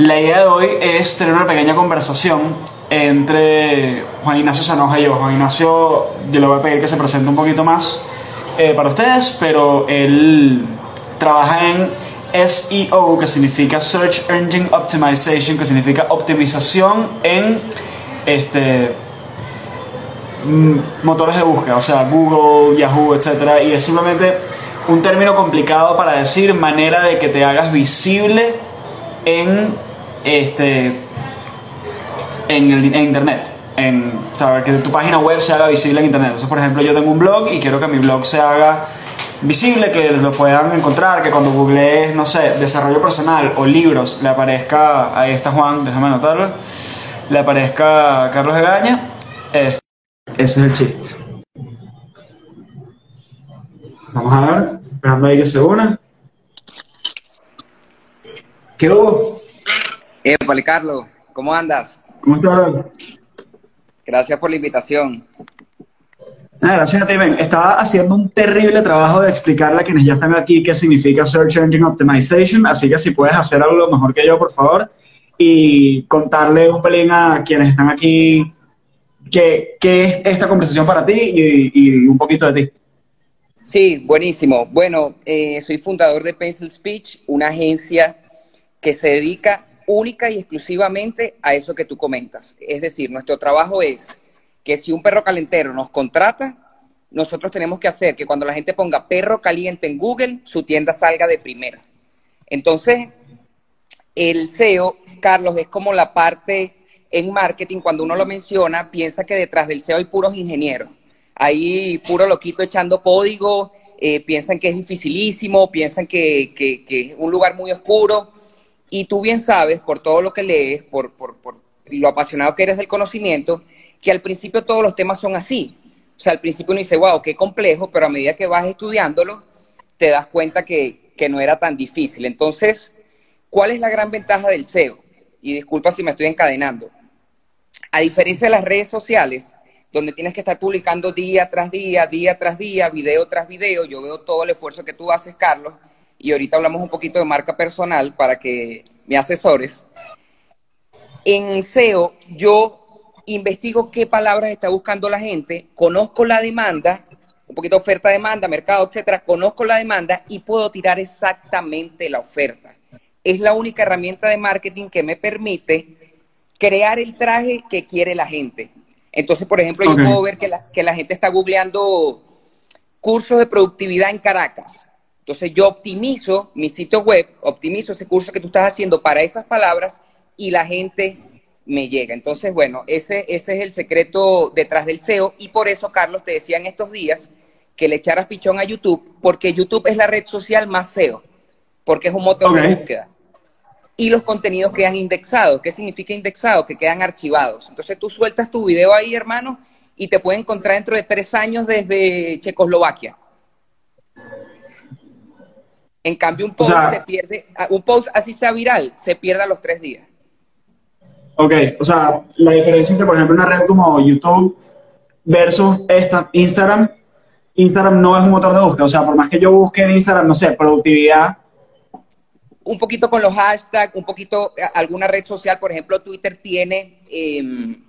La idea de hoy es tener una pequeña conversación entre Juan Ignacio Sanoja y yo. Juan Ignacio, yo le voy a pedir que se presente un poquito más eh, para ustedes, pero él trabaja en SEO, que significa Search Engine Optimization, que significa optimización en este mm, motores de búsqueda, o sea, Google, Yahoo, etc. Y es simplemente un término complicado para decir manera de que te hagas visible en este en, el, en internet en saber que tu página web se haga visible en internet. Entonces por ejemplo yo tengo un blog y quiero que mi blog se haga visible que lo puedan encontrar que cuando googlees no sé desarrollo personal o libros le aparezca ahí está Juan déjame anotarlo le aparezca Carlos Egaña ese es el chiste. Vamos a ver esperando ahí que se una. ¿qué hubo? Épale, Carlos, ¿cómo andas? ¿Cómo estás? Gracias por la invitación. Ah, gracias a ti, Ben. Estaba haciendo un terrible trabajo de explicarle a quienes ya están aquí qué significa Search Engine Optimization, así que si puedes hacer algo mejor que yo, por favor, y contarle un pelín a quienes están aquí qué, qué es esta conversación para ti y, y, un poquito de ti. Sí, buenísimo. Bueno, eh, soy fundador de Pencil Speech, una agencia que se dedica única y exclusivamente a eso que tú comentas. Es decir, nuestro trabajo es que si un perro calentero nos contrata, nosotros tenemos que hacer que cuando la gente ponga perro caliente en Google, su tienda salga de primera. Entonces, el SEO, Carlos, es como la parte en marketing, cuando uno lo menciona, piensa que detrás del SEO hay puros ingenieros. Hay puro loquito echando código, eh, piensan que es dificilísimo, piensan que, que es un lugar muy oscuro y tú bien sabes, por todo lo que lees, por, por, lo apasionado que eres del conocimiento, que al principio todos los temas son así. O sea, al principio uno dice, wow, qué complejo, pero a medida que vas estudiándolo, te das cuenta que, que no era tan difícil. Entonces, ¿cuál es la gran ventaja del SEO? Y disculpa si me estoy encadenando. A diferencia de las redes sociales, donde tienes que estar publicando día tras día, día tras día, video tras video, yo veo todo el esfuerzo que tú haces, Carlos, y ahorita hablamos un poquito de marca personal para que me asesores. En SEO yo investigo qué palabras está buscando la gente, conozco la demanda, un poquito oferta, demanda, mercado, etcétera, conozco la demanda y puedo tirar exactamente la oferta. Es la única herramienta de marketing que me permite crear el traje que quiere la gente. Entonces, por ejemplo, yo puedo ver que la, que la gente está googleando cursos de productividad en Caracas entonces yo optimizo mi sitio web, optimizo ese curso que tú estás haciendo para esas palabras y la gente me llega. Entonces, bueno, ese, ese es el secreto detrás del SEO y por eso, Carlos, te decía en estos días que le echaras pichón a YouTube, porque YouTube es la red social más SEO, porque es un motor de búsqueda. Y los contenidos quedan indexados. ¿Qué significa indexado? Que quedan archivados. Entonces tú sueltas tu video ahí, hermano, y te puede encontrar dentro de tres años desde Checoslovaquia. En cambio, un post se pierde, ah, un post así sea viral, se pierde a los tres días. Ok, o sea, la diferencia entre, por ejemplo, una red como YouTube versus esta, Instagram, Instagram no es un motor de búsqueda. O sea, por más que yo busque en Instagram, no sé, productividad. Un poquito con los hashtags, un poquito, eh, alguna red social, por ejemplo, Twitter tiene, em,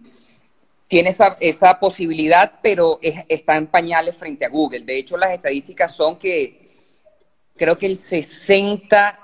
tiene esa, esa, posibilidad, pero está en pañales frente a Google. De hecho, las estadísticas son que creo que el 60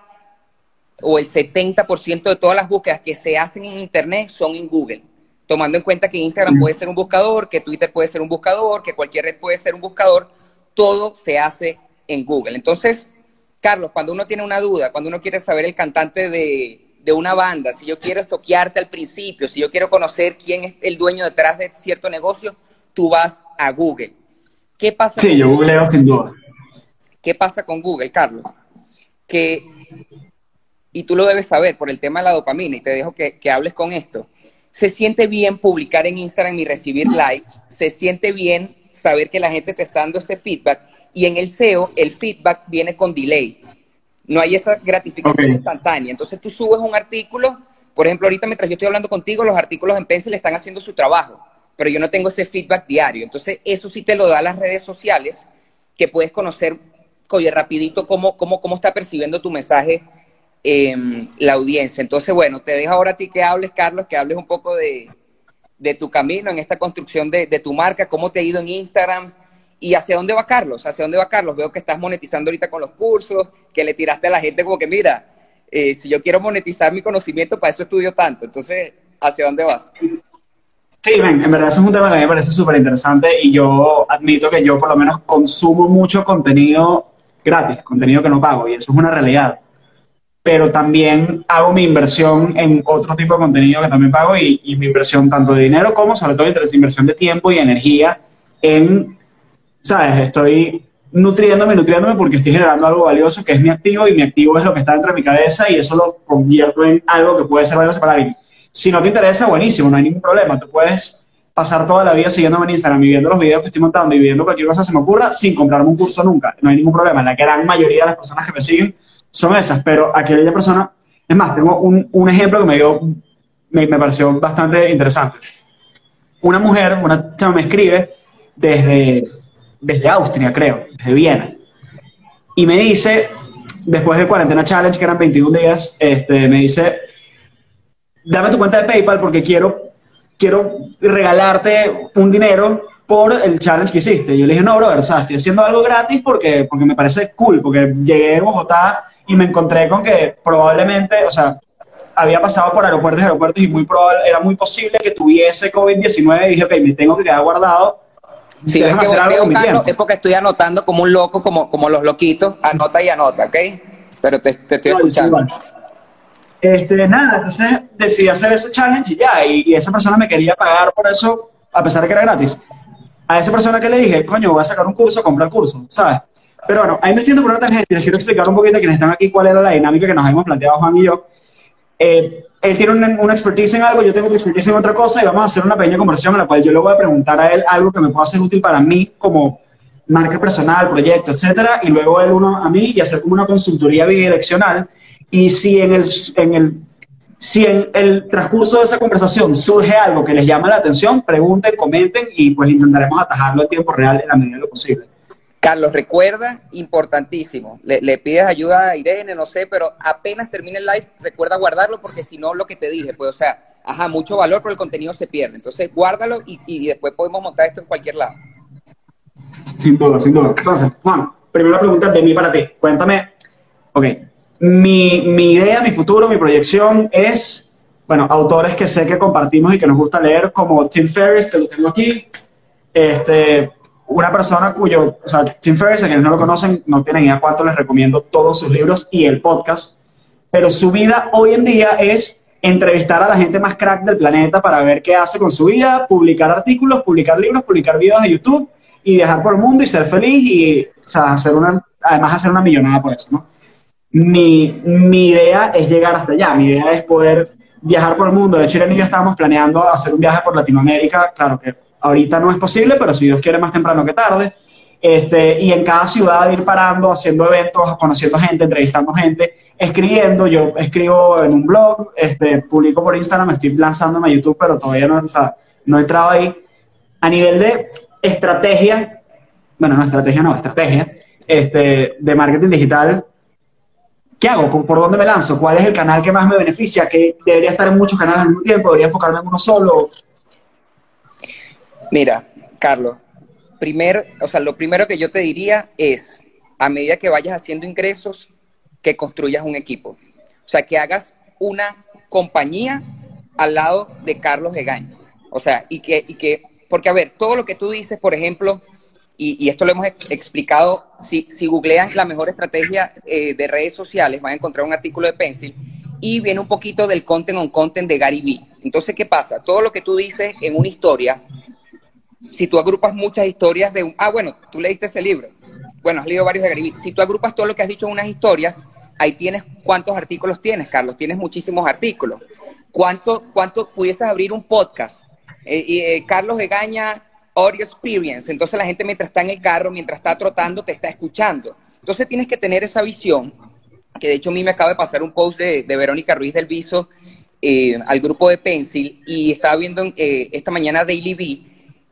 o el 70% de todas las búsquedas que se hacen en Internet son en Google, tomando en cuenta que Instagram puede ser un buscador, que Twitter puede ser un buscador, que cualquier red puede ser un buscador, todo se hace en Google. Entonces, Carlos, cuando uno tiene una duda, cuando uno quiere saber el cantante de, una banda, si yo quiero estoquearte al principio, si yo quiero conocer quién es el dueño detrás de cierto negocio, tú vas a Google. ¿Qué pasa? Sí, yo googleo sin duda. ¿Qué pasa con Google, Carlos? Que, y tú lo debes saber por el tema de la dopamina, y te dejo que, hables con esto, se siente bien publicar en Instagram y recibir likes, se siente bien saber que la gente te está dando ese feedback, y en el SEO el feedback viene con delay. No hay esa gratificación instantánea. Entonces tú subes un artículo, por ejemplo, ahorita mientras yo estoy hablando contigo, los artículos en Pencil están haciendo su trabajo, pero yo no tengo ese feedback diario. Entonces eso sí te lo da las redes sociales, que puedes conocer oye, rapidito, ¿cómo, cómo, cómo está percibiendo tu mensaje em, la audiencia. Entonces, bueno, te dejo ahora a ti que hables, Carlos, que hables un poco de, tu camino en esta construcción de, tu marca, cómo te ha ido en Instagram y hacia dónde va Carlos, hacia dónde va Carlos. Veo que estás monetizando ahorita con los cursos, que le tiraste a la gente como que, mira, eh, si yo quiero monetizar mi conocimiento, para eso estudio tanto. Entonces, ¿hacia dónde vas? Sí, en verdad ese es un tema que a mí me parece súper interesante y yo admito que yo por lo menos consumo mucho contenido gratis, contenido que no pago y eso es una realidad. Pero también hago mi inversión en otro tipo de contenido que también pago y, mi inversión tanto de dinero como sobre todo inversión de tiempo y energía en, ¿sabes? Estoy nutriéndome, nutriéndome porque estoy generando algo valioso que es mi activo y mi activo es lo que está dentro de mi cabeza y eso lo convierto en algo que puede ser valioso para alguien. Si no te interesa, buenísimo, no hay ningún problema. Tú puedes pasar toda la vida siguiéndome en Instagram y viendo los videos que estoy montando y viendo cualquier cosa que se me ocurra sin comprarme un curso nunca. No hay ningún problema. La gran mayoría de las personas que me siguen son esas, pero aquella persona, es más, tengo un, un ejemplo que me dio, me, me, pareció bastante interesante. Una mujer, una chama me escribe desde, desde Austria, creo, desde Viena, y me dice, después del cuarentena challenge, que eran 21 días, este, me dice, dame tu cuenta de PayPal porque quiero, quiero regalarte un dinero por el challenge que hiciste. Yo le dije, no, brother, o sea, estoy haciendo algo gratis porque, porque me parece cool, porque llegué a Bogotá y me encontré con que probablemente, o sea, había pasado por aeropuertos y aeropuertos y muy probable, era muy posible que tuviese COVID-19 y dije, ok, me tengo que quedar guardado. Sí, es, hacer algo con mi tiempo. es porque estoy anotando como un loco, como, como los loquitos, anota y anota, ¿ok? Pero te, te estoy escuchando. Este, nada, entonces decidí hacer ese challenge y ya, y, esa persona me quería pagar por eso, a pesar de que era gratis. A esa persona que le dije, coño, voy a sacar un curso, compra el curso, ¿sabes? Pero bueno, ahí me estoy por una tangente y les quiero explicar un poquito a quienes están aquí cuál era la dinámica que nos habíamos planteado Juan y yo. Eh, él tiene una, una, expertise en algo, yo tengo otra expertise en otra cosa y vamos a hacer una pequeña conversación en la cual yo le voy a preguntar a él algo que me pueda ser útil para mí como marca personal, proyecto, etcétera, y luego él uno a mí y hacer como una consultoría bidireccional y si en el, en el, si en el transcurso de esa conversación surge algo que les llama la atención, pregunten, comenten y pues intentaremos atajarlo en tiempo real en la medida de lo posible. Carlos, recuerda, importantísimo, le, pides ayuda a Irene, no sé, pero apenas termine el live, recuerda guardarlo porque si no, lo que te dije, pues, o sea, ajá, mucho valor, pero el contenido se pierde. Entonces, guárdalo y, y después podemos montar esto en cualquier lado. Sin duda, sin duda. Entonces, Juan, primera pregunta de mí para ti. Cuéntame, ok, mi, mi, idea, mi futuro, mi proyección es, bueno, autores que sé que compartimos y que nos gusta leer, como Tim Ferriss, que lo tengo aquí, este, una persona cuyo, o sea, Tim Ferriss, a quienes no lo conocen, no tienen idea cuánto les recomiendo todos sus libros y el podcast, pero su vida hoy en día es entrevistar a la gente más crack del planeta para ver qué hace con su vida, publicar artículos, publicar libros, publicar videos de YouTube y viajar por el mundo y ser feliz y, o sea, hacer una, además hacer una millonada por eso, ¿no? Mi, mi idea es llegar hasta allá, mi idea es poder viajar por el mundo. De hecho, Irene y yo estábamos planeando hacer un viaje por Latinoamérica, claro que ahorita no es posible, pero si Dios quiere más temprano que tarde. Este, y en cada ciudad ir parando, haciendo eventos, conociendo gente, entrevistando gente, escribiendo. Yo escribo en un blog, este, publico por Instagram, estoy lanzándome a YouTube, pero todavía no, o sea, no he entrado ahí. A nivel de estrategia, bueno, no estrategia, no, estrategia, este, de marketing digital, ¿qué hago? ¿Por dónde me lanzo? ¿Cuál es el canal que más me beneficia? ¿Que debería estar en muchos canales al mismo tiempo? ¿Debería enfocarme en uno solo? Mira, Carlos, primer, o sea, lo primero que yo te diría es, a medida que vayas haciendo ingresos, que construyas un equipo. O sea, que hagas una compañía al lado de Carlos Egaña. O sea, y que, y que, porque a ver, todo lo que tú dices, por ejemplo, y, esto lo hemos explicado, si, si googlean la mejor estrategia eh, de redes sociales, van a encontrar un artículo de Pencil y viene un poquito del content on content de Gary Vee. Entonces, ¿qué pasa? Todo lo que tú dices en una historia, si tú agrupas muchas historias de un... Ah, bueno, tú leíste ese libro. Bueno, has leído varios de Gary Vee. Si tú agrupas todo lo que has dicho en unas historias, ahí tienes cuántos artículos tienes, Carlos. Tienes muchísimos artículos. ¿Cuánto, cuánto pudieses abrir un podcast? Eh, eh, Carlos Egaña audio experience. Entonces la gente mientras está en el carro, mientras está trotando, te está escuchando. Entonces tienes que tener esa visión, que de hecho a mí me acaba de pasar un post de, Verónica Ruiz del Viso eh, al grupo de Pencil y estaba viendo eh, esta mañana Daily Bee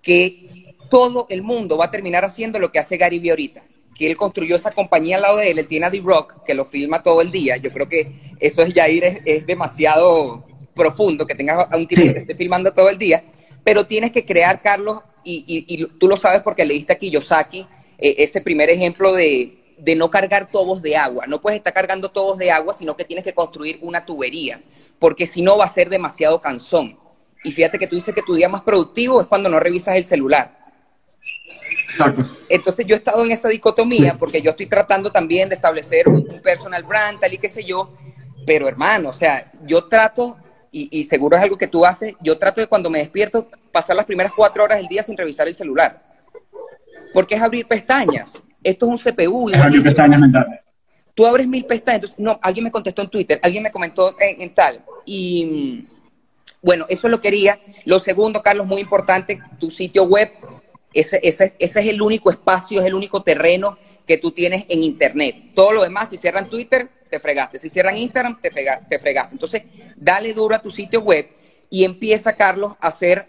que todo el mundo va a terminar haciendo lo que hace Gary Vee ahorita. que él construyó esa compañía al lado de él, él tiene a D-Rock, que lo filma todo el día. Yo creo que eso es Jair, es, es demasiado profundo, que tengas a un tipo que te esté filmando todo el día, pero tienes que crear, Carlos, y, y, tú lo sabes porque leíste a Kiyosaki, eh, ese primer ejemplo de, de no cargar tobos de agua. No puedes estar cargando tobos de agua, sino que tienes que construir una tubería, porque si no va a ser demasiado cansón. Y fíjate que tú dices que tu día más productivo es cuando no revisas el celular. Exacto. Entonces yo he estado en esa dicotomía porque yo estoy tratando también de establecer un, personal brand, tal y qué sé yo, pero hermano, o sea, yo trato, y, y, seguro es algo que tú haces, yo trato de cuando me despierto pasar las primeras cuatro horas del día sin revisar el celular. Porque es abrir pestañas. Esto es un CPU. Es abrir pestañas mentales. Tú abres mil pestañas. Entonces, no, alguien me contestó en Twitter, alguien me comentó en, tal. Y bueno, eso lo quería. Lo segundo, Carlos, muy importante, tu sitio web. Ese, ese, ese es el único espacio, es el único terreno que tú tienes en Internet. Todo lo demás, si cierran Twitter, te fregaste. Si cierran Instagram, te, te fregaste. Entonces, dale duro a tu sitio web y empieza, Carlos, a hacer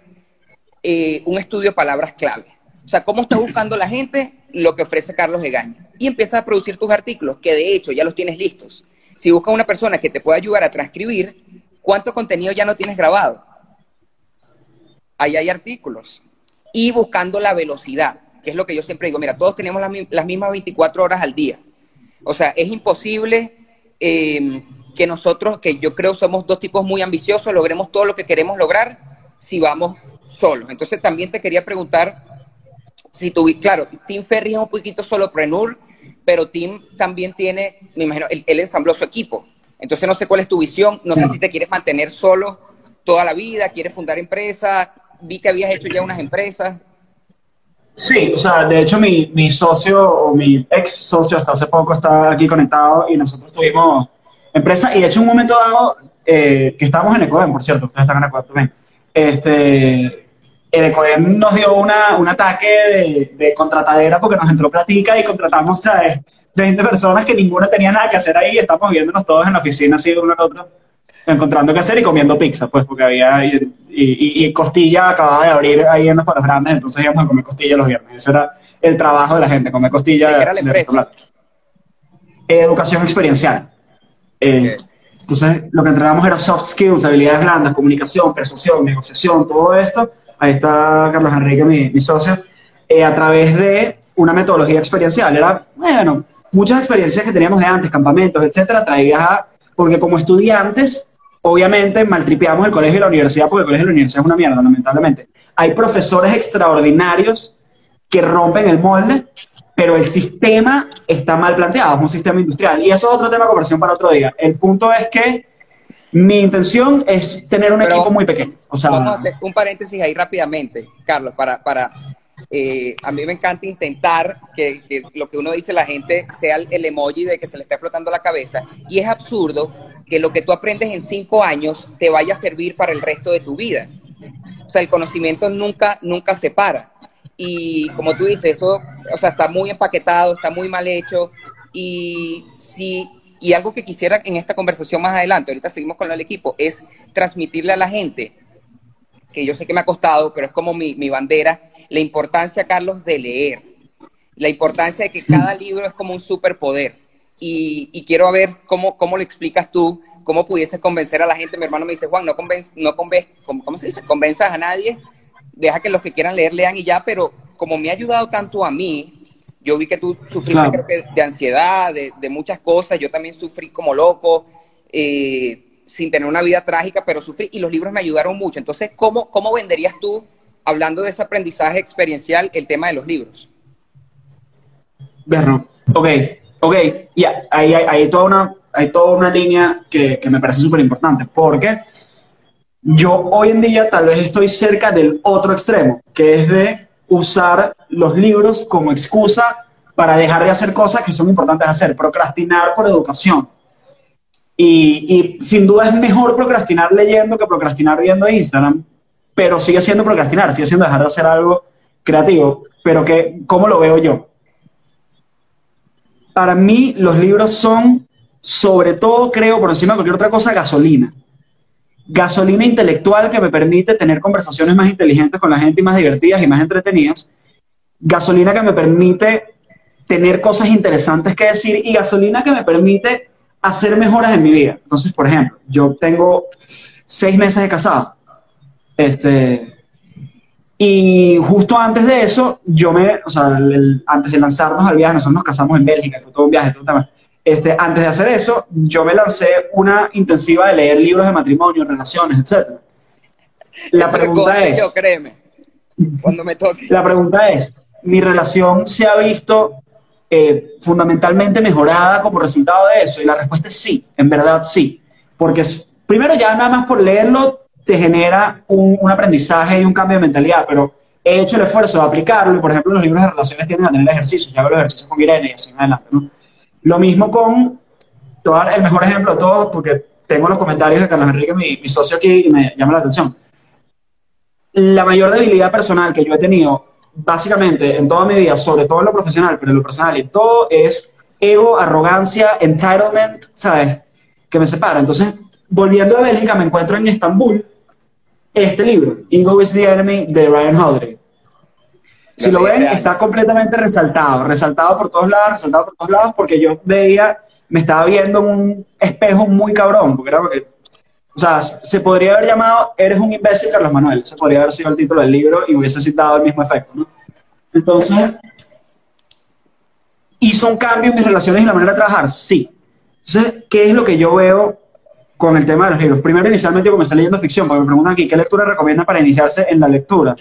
eh, un estudio de palabras clave. O sea, cómo está buscando la gente lo que ofrece Carlos Egaña. Y empieza a producir tus artículos, que de hecho ya los tienes listos. Si buscas una persona que te pueda ayudar a transcribir, ¿cuánto contenido ya no tienes grabado? Ahí hay artículos. Y buscando la velocidad, que es lo que yo siempre digo, mira, todos tenemos las, mismas 24 horas al día. O sea, es imposible eh, que nosotros, que yo creo somos dos tipos muy ambiciosos, logremos todo lo que queremos lograr si vamos solos. Entonces también te quería preguntar si tú, claro, Tim Ferry es un poquito solopreneur, pero Tim también tiene, me imagino, él, ensambló su equipo. Entonces no sé cuál es tu visión, no sé si te quieres mantener solo toda la vida, quieres fundar empresas, vi que habías hecho ya unas empresas. Sí, o sea, de hecho mi, mi socio o mi ex socio hasta hace poco está aquí conectado y nosotros tuvimos empresa. Y de hecho en un momento dado eh, que estábamos en Ecodem, por cierto, ustedes están en Ecodem también, este, el nos dio una, un ataque de, contratadera porque nos entró platica y contratamos, ¿sabes? 20 personas que ninguna tenía nada que hacer ahí y estamos viéndonos todos en la oficina así uno al otro, encontrando qué hacer y comiendo pizza, pues, porque había, y, y, Costilla acababa de abrir ahí en los palos grandes, entonces íbamos a comer costilla los viernes. Ese era el trabajo de la gente, comer costilla. ¿Qué era la empresa? educación experiencial. Eh, entonces, lo que entregamos era soft skills, habilidades blandas, comunicación, persuasión, negociación, todo esto. Ahí está Carlos Enrique, mi, socio, eh, a través de una metodología experiencial. Era, bueno, muchas experiencias que teníamos de antes, campamentos, etcétera, traídas a, porque como estudiantes, obviamente maltripeamos el colegio y la universidad, porque el colegio y la universidad es una mierda, lamentablemente. Hay profesores extraordinarios que rompen el molde pero el sistema está mal planteado, es un sistema industrial. Y eso es otro tema de conversión para otro día. El punto es que mi intención es tener un equipo muy pequeño. O sea, vamos a hacer un paréntesis ahí rápidamente, Carlos, para, para eh, a mí me encanta intentar que, que, lo que uno dice la gente sea el, emoji de que se le está explotando la cabeza. Y es absurdo que lo que tú aprendes en cinco años te vaya a servir para el resto de tu vida. O sea, el conocimiento nunca, nunca se para. Y como tú dices, eso, o sea, está muy empaquetado, está muy mal hecho. Y si, y algo que quisiera en esta conversación más adelante, ahorita seguimos con el equipo, es transmitirle a la gente, que yo sé que me ha costado, pero es como mi, mi bandera, la importancia, Carlos, de leer. La importancia de que cada libro es como un superpoder. Y, y quiero ver cómo, cómo lo explicas tú, cómo pudieses convencer a la gente. Mi hermano me dice, Juan, no convenz, no convenz, ¿cómo, se dice? Convenzas a nadie deja que los que quieran leer lean y ya, pero como me ha ayudado tanto a mí, yo vi que tú sufriste de ansiedad, de, muchas cosas, yo también sufrí como loco, eh, sin tener una vida trágica, pero sufrí y los libros me ayudaron mucho. Entonces, ¿cómo, cómo venderías tú, hablando de ese aprendizaje experiencial, el tema de los libros? Bueno, ok, ok, ya, ahí hay, toda una, hay toda una línea que, que me parece súper importante, porque yo hoy en día tal vez estoy cerca del otro extremo, que es de usar los libros como excusa para dejar de hacer cosas que son importantes hacer, procrastinar por educación. Y, sin duda es mejor procrastinar leyendo que procrastinar viendo Instagram, pero sigue siendo procrastinar, sigue siendo dejar de hacer algo creativo. Pero que, ¿cómo lo veo yo? Para mí los libros son, sobre todo, creo, por encima de cualquier otra cosa, gasolina gasolina intelectual que me permite tener conversaciones más inteligentes con la gente y más divertidas y más entretenidas, gasolina que me permite tener cosas interesantes que decir y gasolina que me permite hacer mejoras en mi vida. Entonces, por ejemplo, yo tengo seis meses de casado. Este, y justo antes de eso, yo me, o sea, antes de lanzarnos al viaje, nosotros nos casamos en Bélgica, fue todo un viaje, todo un tema. Este, antes de hacer eso, yo me lancé una intensiva de leer libros de matrimonio, relaciones, etc. La pregunta es... Yo, créeme, cuando me toque. La pregunta es, ¿mi relación se ha visto eh, fundamentalmente mejorada como resultado de eso? Y la respuesta es sí, en verdad sí. Porque primero ya nada más por leerlo te genera un, un, aprendizaje y un cambio de mentalidad, pero he hecho el esfuerzo de aplicarlo y, por ejemplo, los libros de relaciones tienden a tener ejercicios, ya hago los ejercicios con Irene y así en adelante, ¿no? Lo mismo con, todo el mejor ejemplo de todos, porque tengo los comentarios de Carlos Enrique, mi, mi socio aquí, y me llama la atención. La mayor debilidad personal que yo he tenido, básicamente, en toda mi vida, sobre todo en lo profesional, pero en lo personal y todo, es ego, arrogancia, entitlement, ¿sabes? Que me separa. Entonces, volviendo a Bélgica, me encuentro en Estambul, este libro, Ego is the Enemy, de Ryan Holiday. Si lo ven, está completamente resaltado, resaltado por todos lados, resaltado por todos lados, porque yo veía, me estaba viendo en un espejo muy cabrón, porque era porque, o sea, se podría haber llamado Eres un imbécil, Carlos Manuel, se podría haber sido el título del libro y hubiese citado el mismo efecto, ¿no? Entonces, ¿hizo un cambio en mis relaciones y la manera de trabajar? Sí. Entonces, ¿qué es lo que yo veo con el tema de los libros. Primero, inicialmente, yo comencé leyendo ficción, porque me preguntan aquí, ¿qué lectura recomienda para iniciarse en la lectura?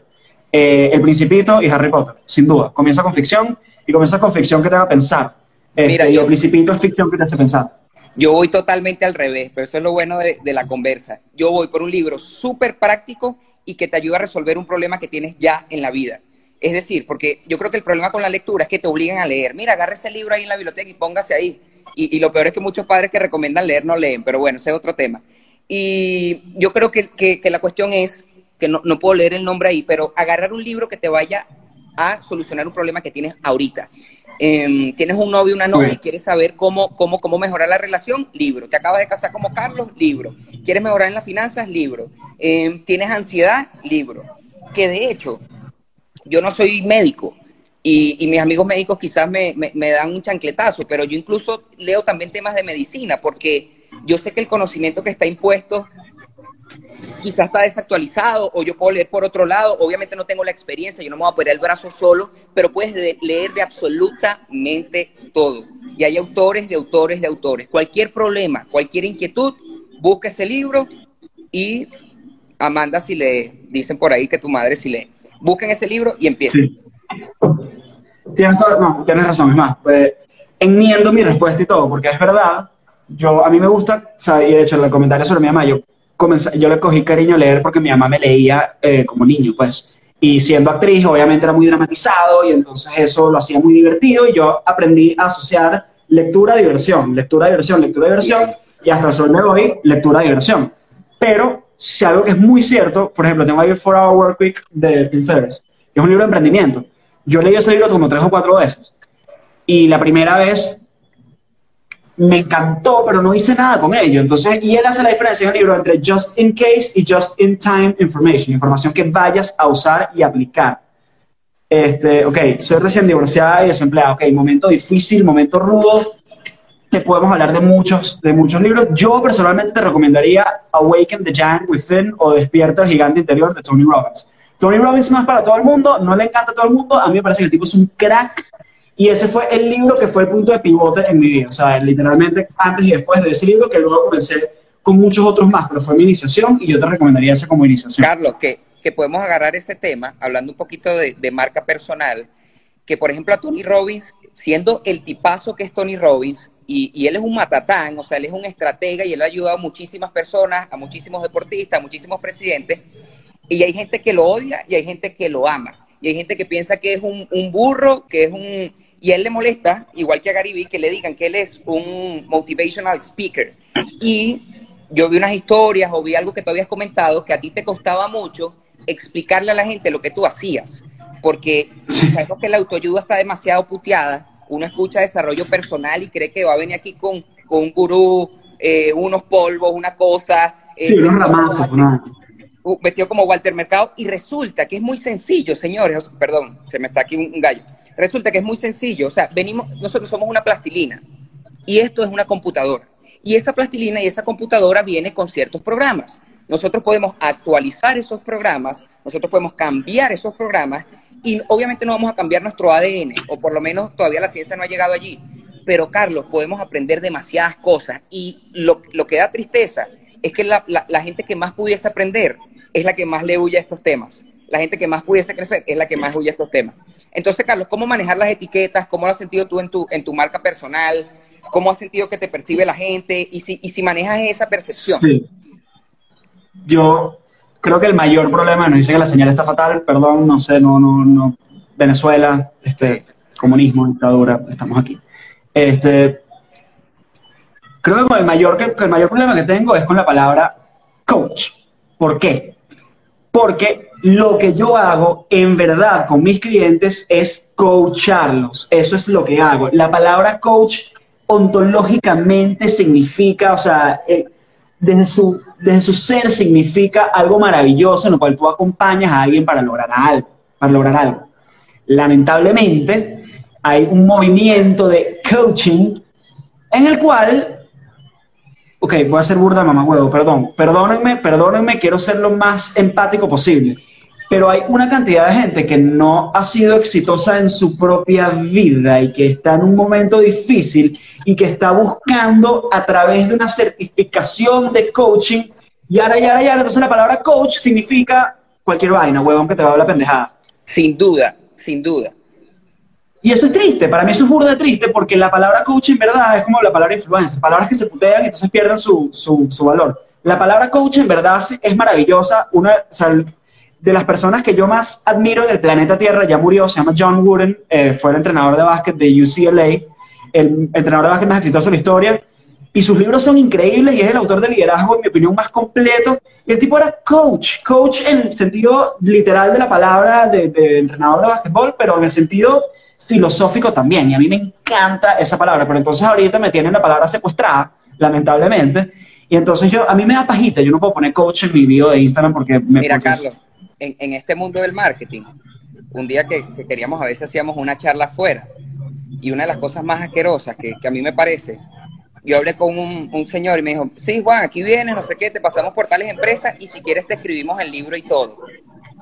Eh, el Principito y Harry Potter, sin duda. Comienza con ficción y comienza con ficción que te haga pensar. Este, Mira, y el Principito es ficción que te hace pensar. Yo voy totalmente al revés, pero eso es lo bueno de, de la conversa. Yo voy por un libro súper práctico y que te ayuda a resolver un problema que tienes ya en la vida. Es decir, porque yo creo que el problema con la lectura es que te obligan a leer. Mira, agarre ese libro ahí en la biblioteca y póngase ahí y, lo peor es que muchos padres que recomiendan leer no leen, pero bueno, ese es otro tema. Y yo creo que, que, la cuestión es, que no, no, puedo leer el nombre ahí, pero agarrar un libro que te vaya a solucionar un problema que tienes ahorita. Em, tienes un novio, una novia y quieres saber cómo, cómo, cómo mejorar la relación, libro. Te acabas de casar como Carlos, libro. ¿Quieres mejorar en las finanzas? Libro. Em, ¿Tienes ansiedad? Libro. Que de hecho, yo no soy médico, y, mis amigos médicos quizás me, dan un chancletazo, pero yo incluso leo también temas de medicina, porque yo sé que el conocimiento que está impuesto quizás está desactualizado o yo puedo leer por otro lado. Obviamente no tengo la experiencia, yo no me voy a poner el brazo solo, pero puedes leer de absolutamente todo. Y hay autores de autores de autores. Cualquier problema, cualquier inquietud, busca ese libro y Amanda si lee, dicen por ahí que tu madre si lee. Busquen ese libro y empiecen. Tienes, no, tienes razón, es más, pues, enmiendo mi respuesta y todo, porque es verdad, yo, a mí me gusta, o sea, y de hecho en el comentario sobre mi mamá, yo, comencé, yo le cogí cariño a leer porque mi mamá me leía eh, como niño, pues, y siendo actriz obviamente era muy dramatizado y entonces eso lo hacía muy divertido y yo aprendí a asociar lectura, diversión, lectura, diversión, lectura, diversión y hasta el sol de hoy, lectura, diversión. Pero si algo que es muy cierto, por ejemplo, tengo ahí el 4 Hour Work Week de Tim Ferriss, que es un libro de emprendimiento. Yo leí ese libro como tres o cuatro veces. Y la primera vez me encantó, pero no hice nada con ello. Entonces, y él hace la diferencia en el libro entre just in case y just in time information, información que vayas a usar y aplicar. Este, ok, soy recién divorciada y desempleada. Ok, momento difícil, momento rudo. Te podemos hablar de muchos, de muchos libros. Yo personalmente te recomendaría Awaken the Giant Within o Despierta el Gigante Interior de Tony Robbins. Tony Robbins no es para todo el mundo, no le encanta a todo el mundo, a mí me parece que el tipo es un crack y ese fue el libro que fue el punto de pivote en mi vida, o sea, literalmente antes y después de ese libro que luego comencé con muchos otros más, pero fue mi iniciación y yo te recomendaría ese como iniciación. Carlos, que, que podemos agarrar ese tema, hablando un poquito de, de marca personal, que por ejemplo a Tony Robbins, siendo el tipazo que es Tony Robbins, y, y, él es un matatán, o sea, él es un estratega y él ha ayudado a muchísimas personas, a muchísimos deportistas, a muchísimos presidentes. Y hay gente que lo odia y hay gente que lo ama. Y hay gente que piensa que es un, burro, que es un... Y a él le molesta, igual que a Gary Vee, que le digan que él es un motivational speaker. Y yo vi unas historias o vi algo que tú habías comentado que a ti te costaba mucho explicarle a la gente lo que tú hacías. Porque sabemos que la autoayuda está demasiado puteada. Uno escucha desarrollo personal y cree que va a venir aquí con, con un gurú, eh, unos polvos, una cosa. Eh, sí, unos ramazos, ¿no? Vestido como Walter Mercado y resulta que es muy sencillo, señores, perdón, se me está aquí un, gallo. resulta que es muy sencillo. O sea, venimos, nosotros somos una plastilina y esto es una computadora. Y esa plastilina y esa computadora viene con ciertos programas. Nosotros podemos actualizar esos programas, nosotros podemos cambiar esos programas y obviamente no vamos a cambiar nuestro ADN, o por lo menos todavía la ciencia no ha llegado allí. Pero Carlos, podemos aprender demasiadas cosas y lo, lo que da tristeza es que la, la, gente que más pudiese aprender es la que más le huye a estos temas. La gente que más pudiese crecer es la que más huye a estos temas. Entonces, Carlos, ¿cómo manejar las etiquetas? ¿Cómo lo has sentido tú en tu, en tu marca personal? ¿Cómo has sentido que te percibe la gente? Y si, y si manejas esa percepción. Sí. Yo creo que el mayor problema, nos dice que la señal está fatal, perdón, no sé, no, no, no, Venezuela, este, comunismo, dictadura, estamos aquí. Este, creo que el mayor, que, el mayor problema que tengo es con la palabra coach. ¿Por qué? Porque lo que yo hago en verdad con mis clientes es coacharlos. Eso es lo que hago. La palabra coach ontológicamente significa, o sea, eh, desde su desde su ser significa algo maravilloso en lo cual tú acompañas a alguien para lograr algo, para lograr algo. Lamentablemente, hay un movimiento de coaching en el cual, ok, voy a ser burda mamá huevo, perdón, perdónenme, perdónenme, quiero ser lo más empático posible pero hay una cantidad de gente que no ha sido exitosa en su propia vida y que está en un momento difícil y que está buscando a través de una certificación de coaching, y ahora, y ahora, y ahora, entonces la palabra coach significa cualquier vaina, huevón, que te va a hablar pendejada. Sin duda, sin duda. Y eso es triste, para mí eso es burda triste porque la palabra coach en verdad es como la palabra influencer, palabras que se putean y entonces pierden su, su, valor. La palabra coach en verdad es maravillosa, una, o de las personas que yo más admiro en el planeta Tierra, ya murió, se llama John Wooden, eh, fue el entrenador de básquet de UCLA, el entrenador de básquet más exitoso de la historia, y sus libros son increíbles y es el autor de liderazgo, en mi opinión, más completo. Y el tipo era coach, coach en el sentido literal de la palabra de, de entrenador de básquetbol, pero en el sentido filosófico también. Y a mí me encanta esa palabra, pero entonces ahorita me tienen la palabra secuestrada, lamentablemente. Y entonces yo, a mí me da pajita, yo no puedo poner coach en mi video de Instagram porque me... Mira, Carlos, en, este mundo del marketing, un día que, queríamos, a veces hacíamos una charla afuera, y una de las cosas más asquerosas que, a mí me parece, yo hablé con un, señor y me dijo, sí, Juan, aquí vienes, no sé qué, te pasamos por tales empresas y si quieres te escribimos el libro y todo.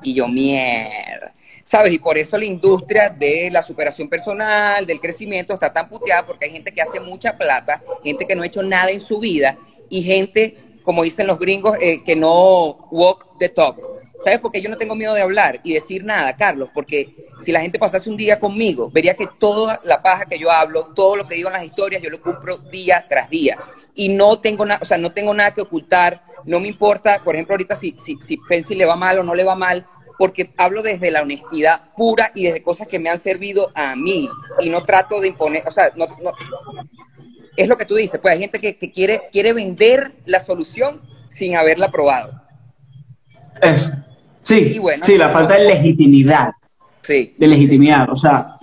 Y yo, mierda. ¿Sabes? Y por eso la industria de la superación personal, del crecimiento, está tan puteada porque hay gente que hace mucha plata, gente que no ha hecho nada en su vida y gente, como dicen los gringos, eh, que no walk the talk. ¿Sabes por qué yo no tengo miedo de hablar y decir nada, Carlos? Porque si la gente pasase un día conmigo, vería que toda la paja que yo hablo, todo lo que digo en las historias, yo lo cumplo día tras día. Y no tengo, nada, o sea, no tengo nada que ocultar, no me importa, por ejemplo, ahorita si, si, si Pensi le va mal o no le va mal, porque hablo desde la honestidad pura y desde cosas que me han servido a mí. Y no trato de imponer, o sea, no, no es lo que tú dices, pues hay gente que, que quiere, quiere vender la solución sin haberla probado. Es, Sí, sí, la falta de legitimidad. Sí. De legitimidad. O sea,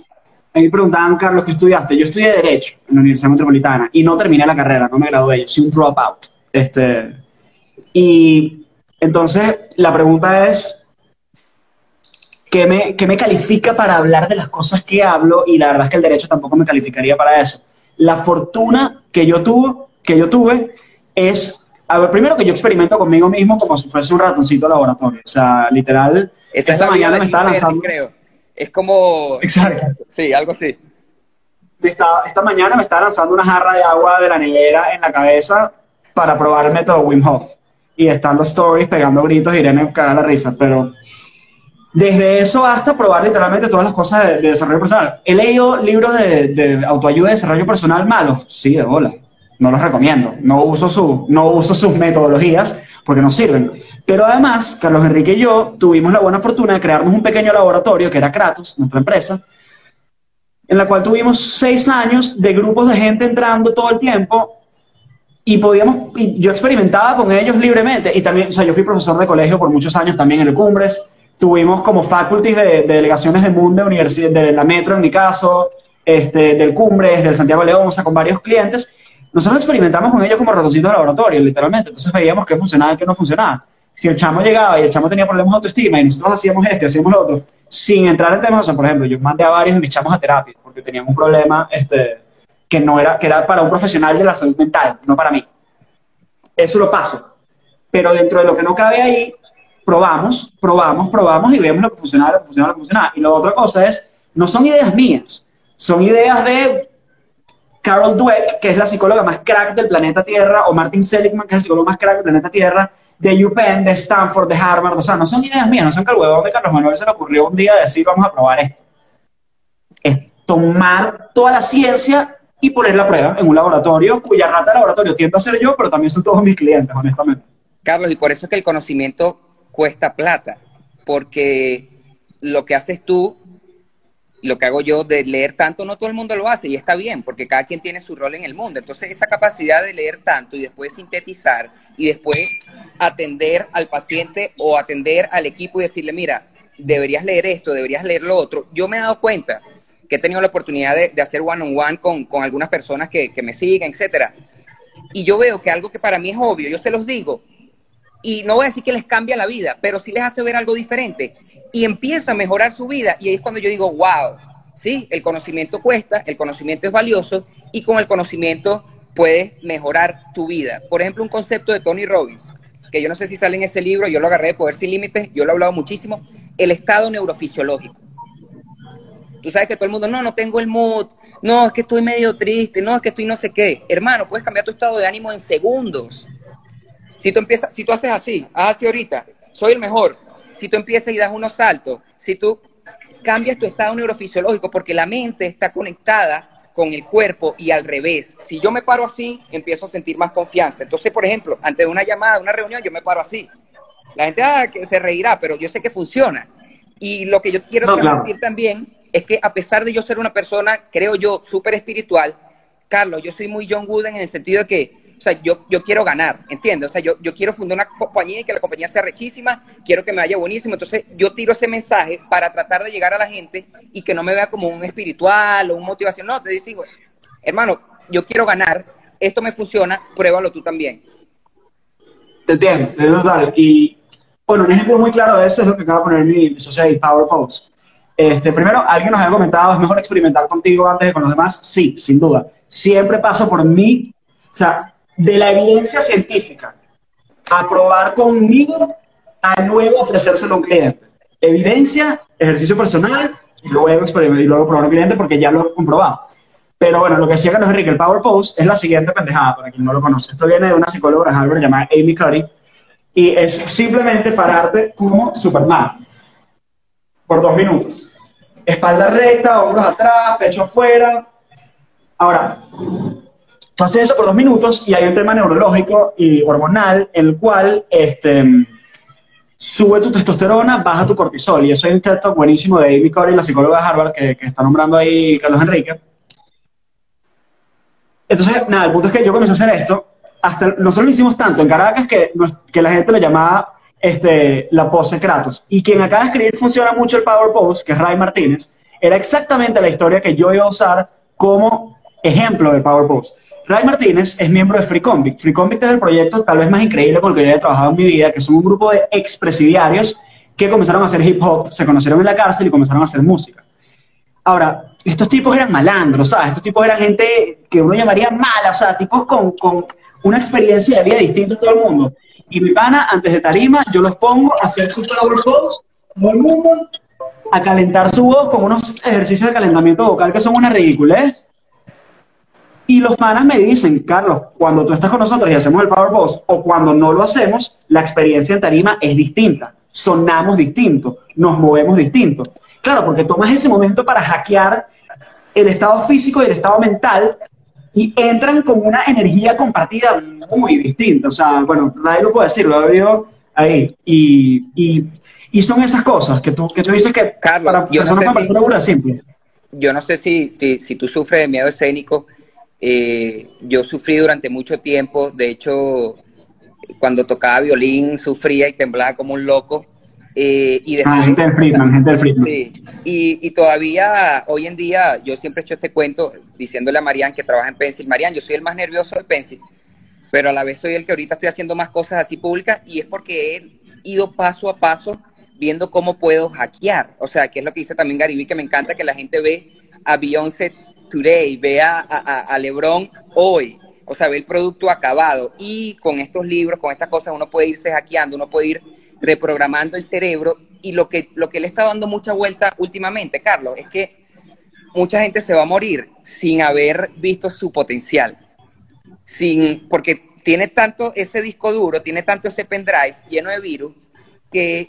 a mí me preguntaban, Carlos, ¿qué estudiaste? Yo estudié Derecho en la Universidad Metropolitana y no terminé la carrera, no me gradué, soy un dropout. Este, y entonces la pregunta es, ¿qué me, ¿qué me califica para hablar de las cosas que hablo? Y la verdad es que el Derecho tampoco me calificaría para eso. La fortuna que yo tuve, que yo tuve es a ver, primero que yo experimento conmigo mismo como si fuese un ratoncito de laboratorio. O sea, literal, esta mañana me estaba lanzando. Creo. Es como. Exacto. Sí, algo así. Esta, esta mañana me estaba lanzando una jarra de agua de la nevera en la cabeza para probar el método Wim Hof. Y están los stories pegando gritos, y Irene caga la risa. Pero desde eso hasta probar literalmente todas las cosas de, desarrollo personal. ¿He leído libros de, de autoayuda y desarrollo personal malos? Sí, de bola no los recomiendo. No uso, su, no uso sus metodologías porque no sirven. Pero además, Carlos Enrique y yo tuvimos la buena fortuna de crearnos un pequeño laboratorio que era Kratos, nuestra empresa, en la cual tuvimos seis años de grupos de gente entrando todo el tiempo y podíamos, yo experimentaba con ellos libremente y también, o sea, yo fui profesor de colegio por muchos años también en el Cumbres, tuvimos como faculties de, delegaciones de mundo, universidad, de la Metro en mi caso, este, del Cumbres, del Santiago León, o sea, con varios clientes nosotros experimentamos con ellos como ratoncitos de laboratorio, literalmente. Entonces veíamos qué funcionaba y qué no funcionaba. Si el chamo llegaba y el chamo tenía problemas de autoestima y nosotros hacíamos esto hacíamos lo otro, sin entrar en temas, o sea, por ejemplo, yo mandé a varios de mis chamos a terapia porque tenían un problema este, que, no era, que era para un profesional de la salud mental, no para mí. Eso lo paso. Pero dentro de lo que no cabe ahí, probamos, probamos, probamos y vemos lo que funciona, lo que funciona, lo que funciona. Y la otra cosa es, no son ideas mías, son ideas de Carol Dweck, que es la psicóloga más crack del planeta Tierra, o Martin Seligman, que es el psicólogo más crack del planeta Tierra, de UPenn, de Stanford, de Harvard. O sea, no son ideas mías, no son que al huevón de Carlos Manuel se le ocurrió un día decir, vamos a probar esto. Es tomar toda la ciencia y poner la prueba en un laboratorio, cuya rata de laboratorio tiendo a ser yo, pero también son todos mis clientes, honestamente. Carlos, y por eso es que el conocimiento cuesta plata, porque lo que haces tú, lo que hago yo de leer tanto, no todo el mundo lo hace y está bien, porque cada quien tiene su rol en el mundo. Entonces, esa capacidad de leer tanto y después sintetizar y después atender al paciente o atender al equipo y decirle, mira, deberías leer esto, deberías leer lo otro. Yo me he dado cuenta que he tenido la oportunidad de, hacer one-on-one con, con, algunas personas que, que me siguen, etcétera. Y yo veo que algo que para mí es obvio, yo se los digo, y no voy a decir que les cambia la vida, pero sí les hace ver algo diferente y empieza a mejorar su vida. Y ahí es cuando yo digo, wow, sí, el conocimiento cuesta, el conocimiento es valioso y con el conocimiento puedes mejorar tu vida. Por ejemplo, un concepto de Tony Robbins, que yo no sé si sale en ese libro, yo lo agarré de Poder Sin Límites, yo lo he hablado muchísimo, el estado neurofisiológico. Tú sabes que todo el mundo, no, no tengo el mood, no, es que estoy medio triste, no, es que estoy no sé qué. Hermano, puedes cambiar tu estado de ánimo en segundos. Si tú empiezas, si tú haces así, haz así ahorita, soy el mejor. Si tú empiezas y das unos saltos, si tú cambias tu estado neurofisiológico, porque la mente está conectada con el cuerpo y al revés. Si yo me paro así, empiezo a sentir más confianza. Entonces, por ejemplo, antes de una llamada, una reunión, yo me paro así. La gente ah, que se reirá, pero yo sé que funciona. Y lo que yo quiero transmitir también es que a pesar de yo ser una persona, creo yo, súper espiritual, Carlos, yo soy muy John Wooden en el sentido de que o sea, yo, yo quiero ganar, ¿entiendes? O sea, yo, yo quiero fundar una compañía y que la compañía sea rechísima, quiero que me vaya buenísimo. Entonces, yo tiro ese mensaje para tratar de llegar a la gente y que no me vea como un espiritual o un motivación. No, te digo, hermano, yo quiero ganar, esto me funciona, pruébalo tú también. Te entiendo, te total. Y, bueno, un ejemplo muy claro de eso es lo que acaba de poner mi, socio ahí, Power Pose. Este, primero, alguien nos había comentado, ¿es mejor experimentar contigo antes de con los demás? Sí, sin duda. Siempre paso por mí, o sea, de la evidencia científica a probar conmigo a luego ofrecérselo a un cliente. Evidencia, ejercicio personal y luego experimentar y luego probar a un cliente porque ya lo he comprobado. Pero bueno, lo que decía Carlos Enrique, el Power Pose es la siguiente pendejada, para quien no lo conoce. Esto viene de una psicóloga de Harvard llamada Amy Curry y es simplemente pararte como Superman por dos minutos. Espalda recta, hombros atrás, pecho afuera. Ahora, Tú haces eso por dos minutos y hay un tema neurológico y hormonal, en el cual este, sube tu testosterona, baja tu cortisol. Y eso hay un texto buenísimo de Amy Corey, la psicóloga de Harvard, que, está nombrando ahí Carlos Enrique. Entonces, nada, el punto es que yo comencé a hacer esto. Hasta, nosotros lo hicimos tanto en Caracas que, que la gente lo llamaba este, la pose Kratos. Y quien acaba de escribir funciona mucho el Power Pose, que es Ray Martínez, era exactamente la historia que yo iba a usar como ejemplo del Power Pose. Ray Martínez es miembro de Free Convict. Free Convict es el proyecto tal vez más increíble con el que yo he trabajado en mi vida, que son un grupo de expresidiarios que comenzaron a hacer hip hop, se conocieron en la cárcel y comenzaron a hacer música. Ahora, estos tipos eran malandros, ¿sabes? Estos tipos eran gente que uno llamaría mala, o sea, tipos con, con una experiencia de vida distinta a todo el mundo. Y mi pana, antes de tarima, yo los pongo a hacer sus power todo el mundo, a calentar su voz con unos ejercicios de calentamiento vocal que son una ridiculez y los panas me dicen, Carlos, cuando tú estás con nosotros y hacemos el Power Boss o cuando no lo hacemos, la experiencia en tarima es distinta. Sonamos distinto, nos movemos distinto. Claro, porque tomas ese momento para hackear el estado físico y el estado mental y entran con una energía compartida muy distinta. O sea, bueno, nadie lo puede decir, lo veo ahí. Y, y, son esas cosas que tú, que tú dices que Carlos, para personas no persona simple. Yo no sé si, si, si tú sufres de miedo escénico eh, yo sufrí durante mucho tiempo, de hecho, cuando tocaba violín sufría y temblaba como un loco. Eh, y ah, gente del Friedman, gente del Friedman. Sí, y, y, todavía hoy en día yo siempre he hecho este cuento diciéndole a Marian que trabaja en Pencil, Marian, yo soy el más nervioso de Pencil, pero a la vez soy el que ahorita estoy haciendo más cosas así públicas y es porque he ido paso a paso viendo cómo puedo hackear. O sea, que es lo que dice también Gary que me encanta que la gente ve a Beyoncé today, ve a, LeBron hoy. O sea, ve el producto acabado. Y con estos libros, con estas cosas, uno puede irse hackeando, uno puede ir reprogramando el cerebro. Y lo que, lo que le está dando mucha vuelta últimamente, Carlos, es que mucha gente se va a morir sin haber visto su potencial. Sin, porque tiene tanto ese disco duro, tiene tanto ese pendrive lleno de virus, que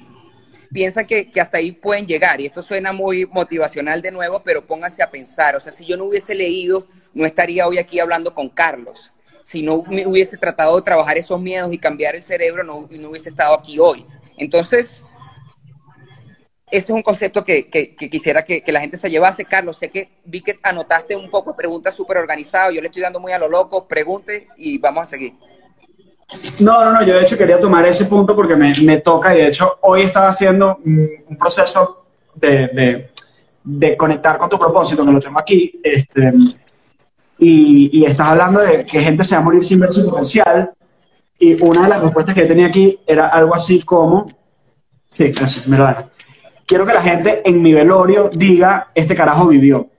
piensan que, hasta ahí pueden llegar. Y esto suena muy motivacional de nuevo, pero pónganse a pensar. O sea, si yo no hubiese leído, no estaría hoy aquí hablando con Carlos. Si no me hubiese tratado de trabajar esos miedos y cambiar el cerebro, no, no hubiese estado aquí hoy. Entonces, ese es un concepto que, quisiera que, la gente se llevase. Carlos, sé que vi que anotaste un poco de preguntas súper organizadas. Yo le estoy dando muy a lo loco. Pregunte y vamos a seguir. No, no, no. Yo de hecho quería tomar ese punto porque me, toca y de hecho hoy estaba haciendo un, proceso de, conectar con tu propósito, que lo tengo aquí. Este, y, y estás hablando de que gente se va a morir sin ver su potencial. Y una de las respuestas que yo tenía aquí era algo así como. Sí, gracias, me lo quiero que la gente en mi velorio diga, este carajo vivió.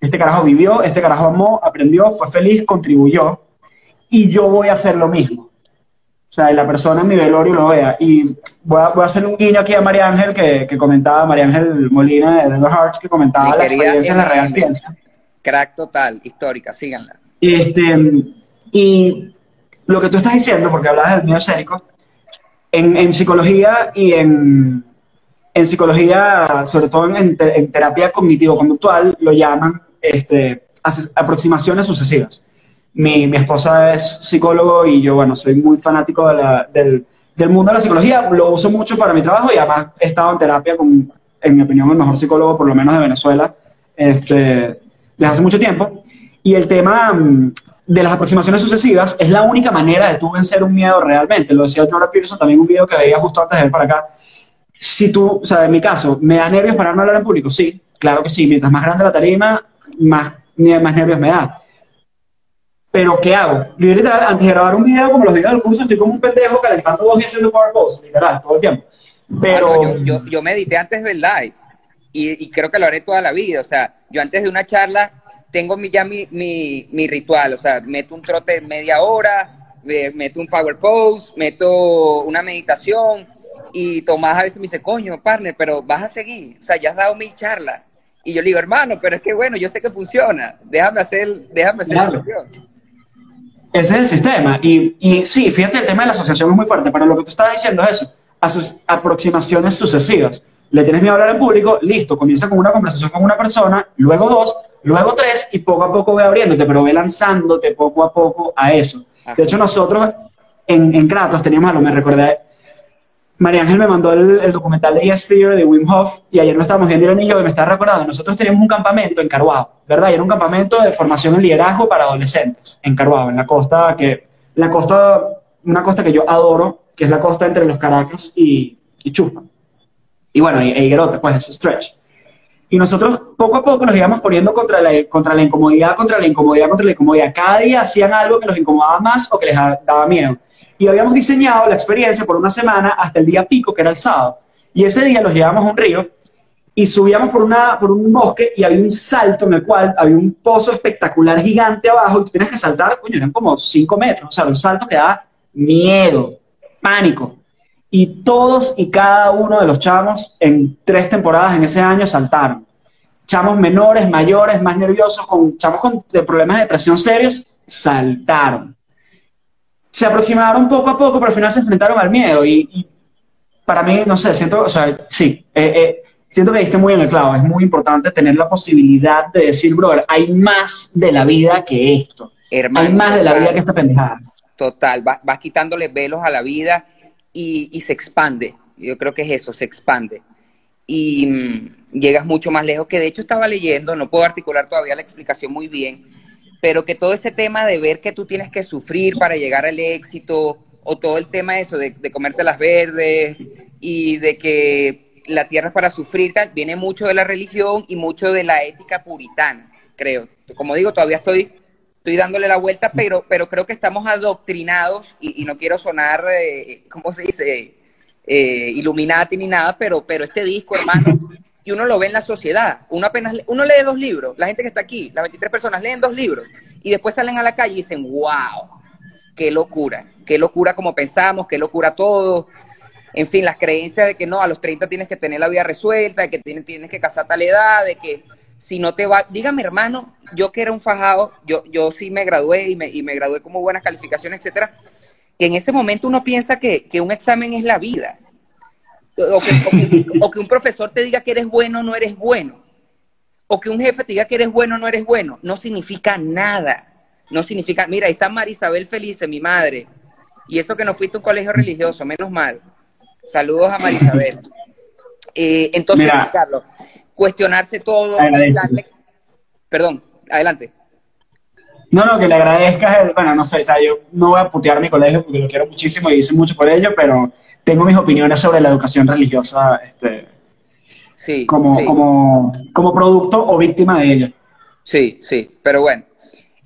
Este carajo vivió, este carajo amó, aprendió, fue feliz, contribuyó. Y yo voy a hacer lo mismo. O sea, la persona en mi velorio lo vea. Y voy a, voy a hacer un guiño aquí a María Ángel, que, que comentaba, María Ángel Molina de The Hearts, que comentaba la experiencia en la real ciencia. Crack total, histórica, síganla. Este, y lo que tú estás diciendo, porque hablas del miedo escénico, en, en psicología y en, en psicología, sobre todo en, terapia cognitivo-conductual, lo llaman este, aproximaciones sucesivas. Mi, mi, esposa es psicólogo y yo, bueno, soy muy fanático del, del, mundo de la psicología. Lo uso mucho para mi trabajo y además he estado en terapia con, en mi opinión, el mejor psicólogo, por lo menos de Venezuela, este, desde hace mucho tiempo. Y el tema mm, de las aproximaciones sucesivas es la única manera de tú vencer un miedo realmente. Lo decía Jordan Peterson, también un video que veía justo antes de ir para acá, si tú, o sea, en mi caso, ¿me da nervios pararme a hablar en público? Sí, claro que sí. Mientras más grande la tarima, más, más nervios me da. Pero, ¿qué hago? Yo literal, antes de grabar un video, como los videos del curso, estoy como un pendejo calentando dos y haciendo power pose, literal, todo el tiempo. Pero... yo, yo, yo, medité antes del live y, y, creo que lo haré toda la vida. O sea, yo antes de una charla tengo mi, ya mi, mi, mi ritual. O sea, meto un trote media hora, meto un power pose, meto una meditación, y Tomás a veces me dice, coño, partner, pero vas a seguir, o sea, ya has dado mi charla. Y yo le digo, hermano, pero es que bueno, yo sé que funciona, déjame hacer, déjame hacer la cuestión. Ese es el sistema. Y, y, sí, fíjate, el tema de la asociación es muy fuerte, pero lo que tú estás diciendo es eso, a sus aproximaciones sucesivas. Le tienes miedo a hablar en público, listo, comienza con una conversación con una persona, luego dos, luego tres, y poco a poco ve abriéndote, pero ve lanzándote poco a poco a eso. De hecho, nosotros en, en Kratos teníamos algo, me recordé, María Ángel me mandó el, documental de Yes Theory de Wim Hof y ayer lo estábamos viendo el niño y me está recordando, nosotros teníamos un campamento en Carhuao, ¿verdad? Y era un campamento de formación en liderazgo para adolescentes en Carhuao, en la costa que, la costa, una costa que yo adoro, que es la costa entre los Caracas y, y. Y bueno, y, e Higuerote, pues es stretch. Y nosotros poco a poco nos íbamos poniendo contra la, contra la incomodidad, contra la incomodidad, contra la incomodidad. Cada día hacían algo que los incomodaba más o que les daba miedo y habíamos diseñado la experiencia por una semana hasta el día pico, que era el sábado. Y ese día los llevábamos a un río y subíamos por, una, por un bosque y había un salto en el cual había un pozo espectacular gigante abajo y tú tienes que saltar, coño, eran como 5 metros, o sea, un salto que da miedo, pánico. Y todos y cada uno de los chamos en tres temporadas en ese año saltaron. Chamos menores, mayores, más nerviosos, con chamos con problemas de depresión serios, saltaron se aproximaron poco a poco, pero al final se enfrentaron al miedo. Y, para mí, no sé, siento, o sea, sí, eh, eh, siento que diste muy en el clavo. Es muy importante tener la posibilidad de decir, brother, hay más de la vida que esto. hay más de la vida que esta pendejada. Total, vas, quitándole velos a la vida y, se expande. Yo creo que es eso, se expande. Y mm, llegas mucho más lejos, que de hecho estaba leyendo, no puedo articular todavía la explicación muy bien, pero que todo ese tema de ver que tú tienes que sufrir para llegar al éxito, o todo el tema de eso, de, comerte las verdes y de que la tierra es para sufrir, viene mucho de la religión y mucho de la ética puritana, creo. Como digo, todavía estoy, estoy dándole la vuelta, pero, pero creo que estamos adoctrinados y, no quiero sonar, eh, ¿cómo se dice? eh, Illuminati ni nada, pero, pero este disco, hermano, y uno lo ve en la sociedad. Uno apenas, uno lee dos libros. La gente que está aquí, las 23 personas, leen dos libros y después salen a la calle y dicen, wow, qué locura, qué locura como pensamos, qué locura todo. En fin, las creencias de que no, a los 30 tienes que tener la vida resuelta, de que tienes, tienes que casar a tal edad, de que si no te va, dígame hermano, yo que era un fajado, yo, yo sí me gradué y me, y me gradué como buenas calificaciones, etcétera, que en ese momento uno piensa que, que un examen es la vida. O que, o que, un profesor te diga que eres bueno o no eres bueno. O que un jefe te diga que eres bueno o no eres bueno. No significa nada. No significa, mira, ahí está Marisabel Felice, mi madre. Y eso que no fuiste a un colegio religioso, menos mal. Saludos a Marisabel. Eh, entonces, Carlos, cuestionarse todo, Perdón, adelante. No, no, que le agradezcas, bueno, no sé, o sea, yo no voy a putear mi colegio porque lo quiero muchísimo y hice mucho por ello, pero tengo mis opiniones sobre la educación religiosa este, sí, como, Como, como producto o víctima de ella. Sí, sí, pero bueno.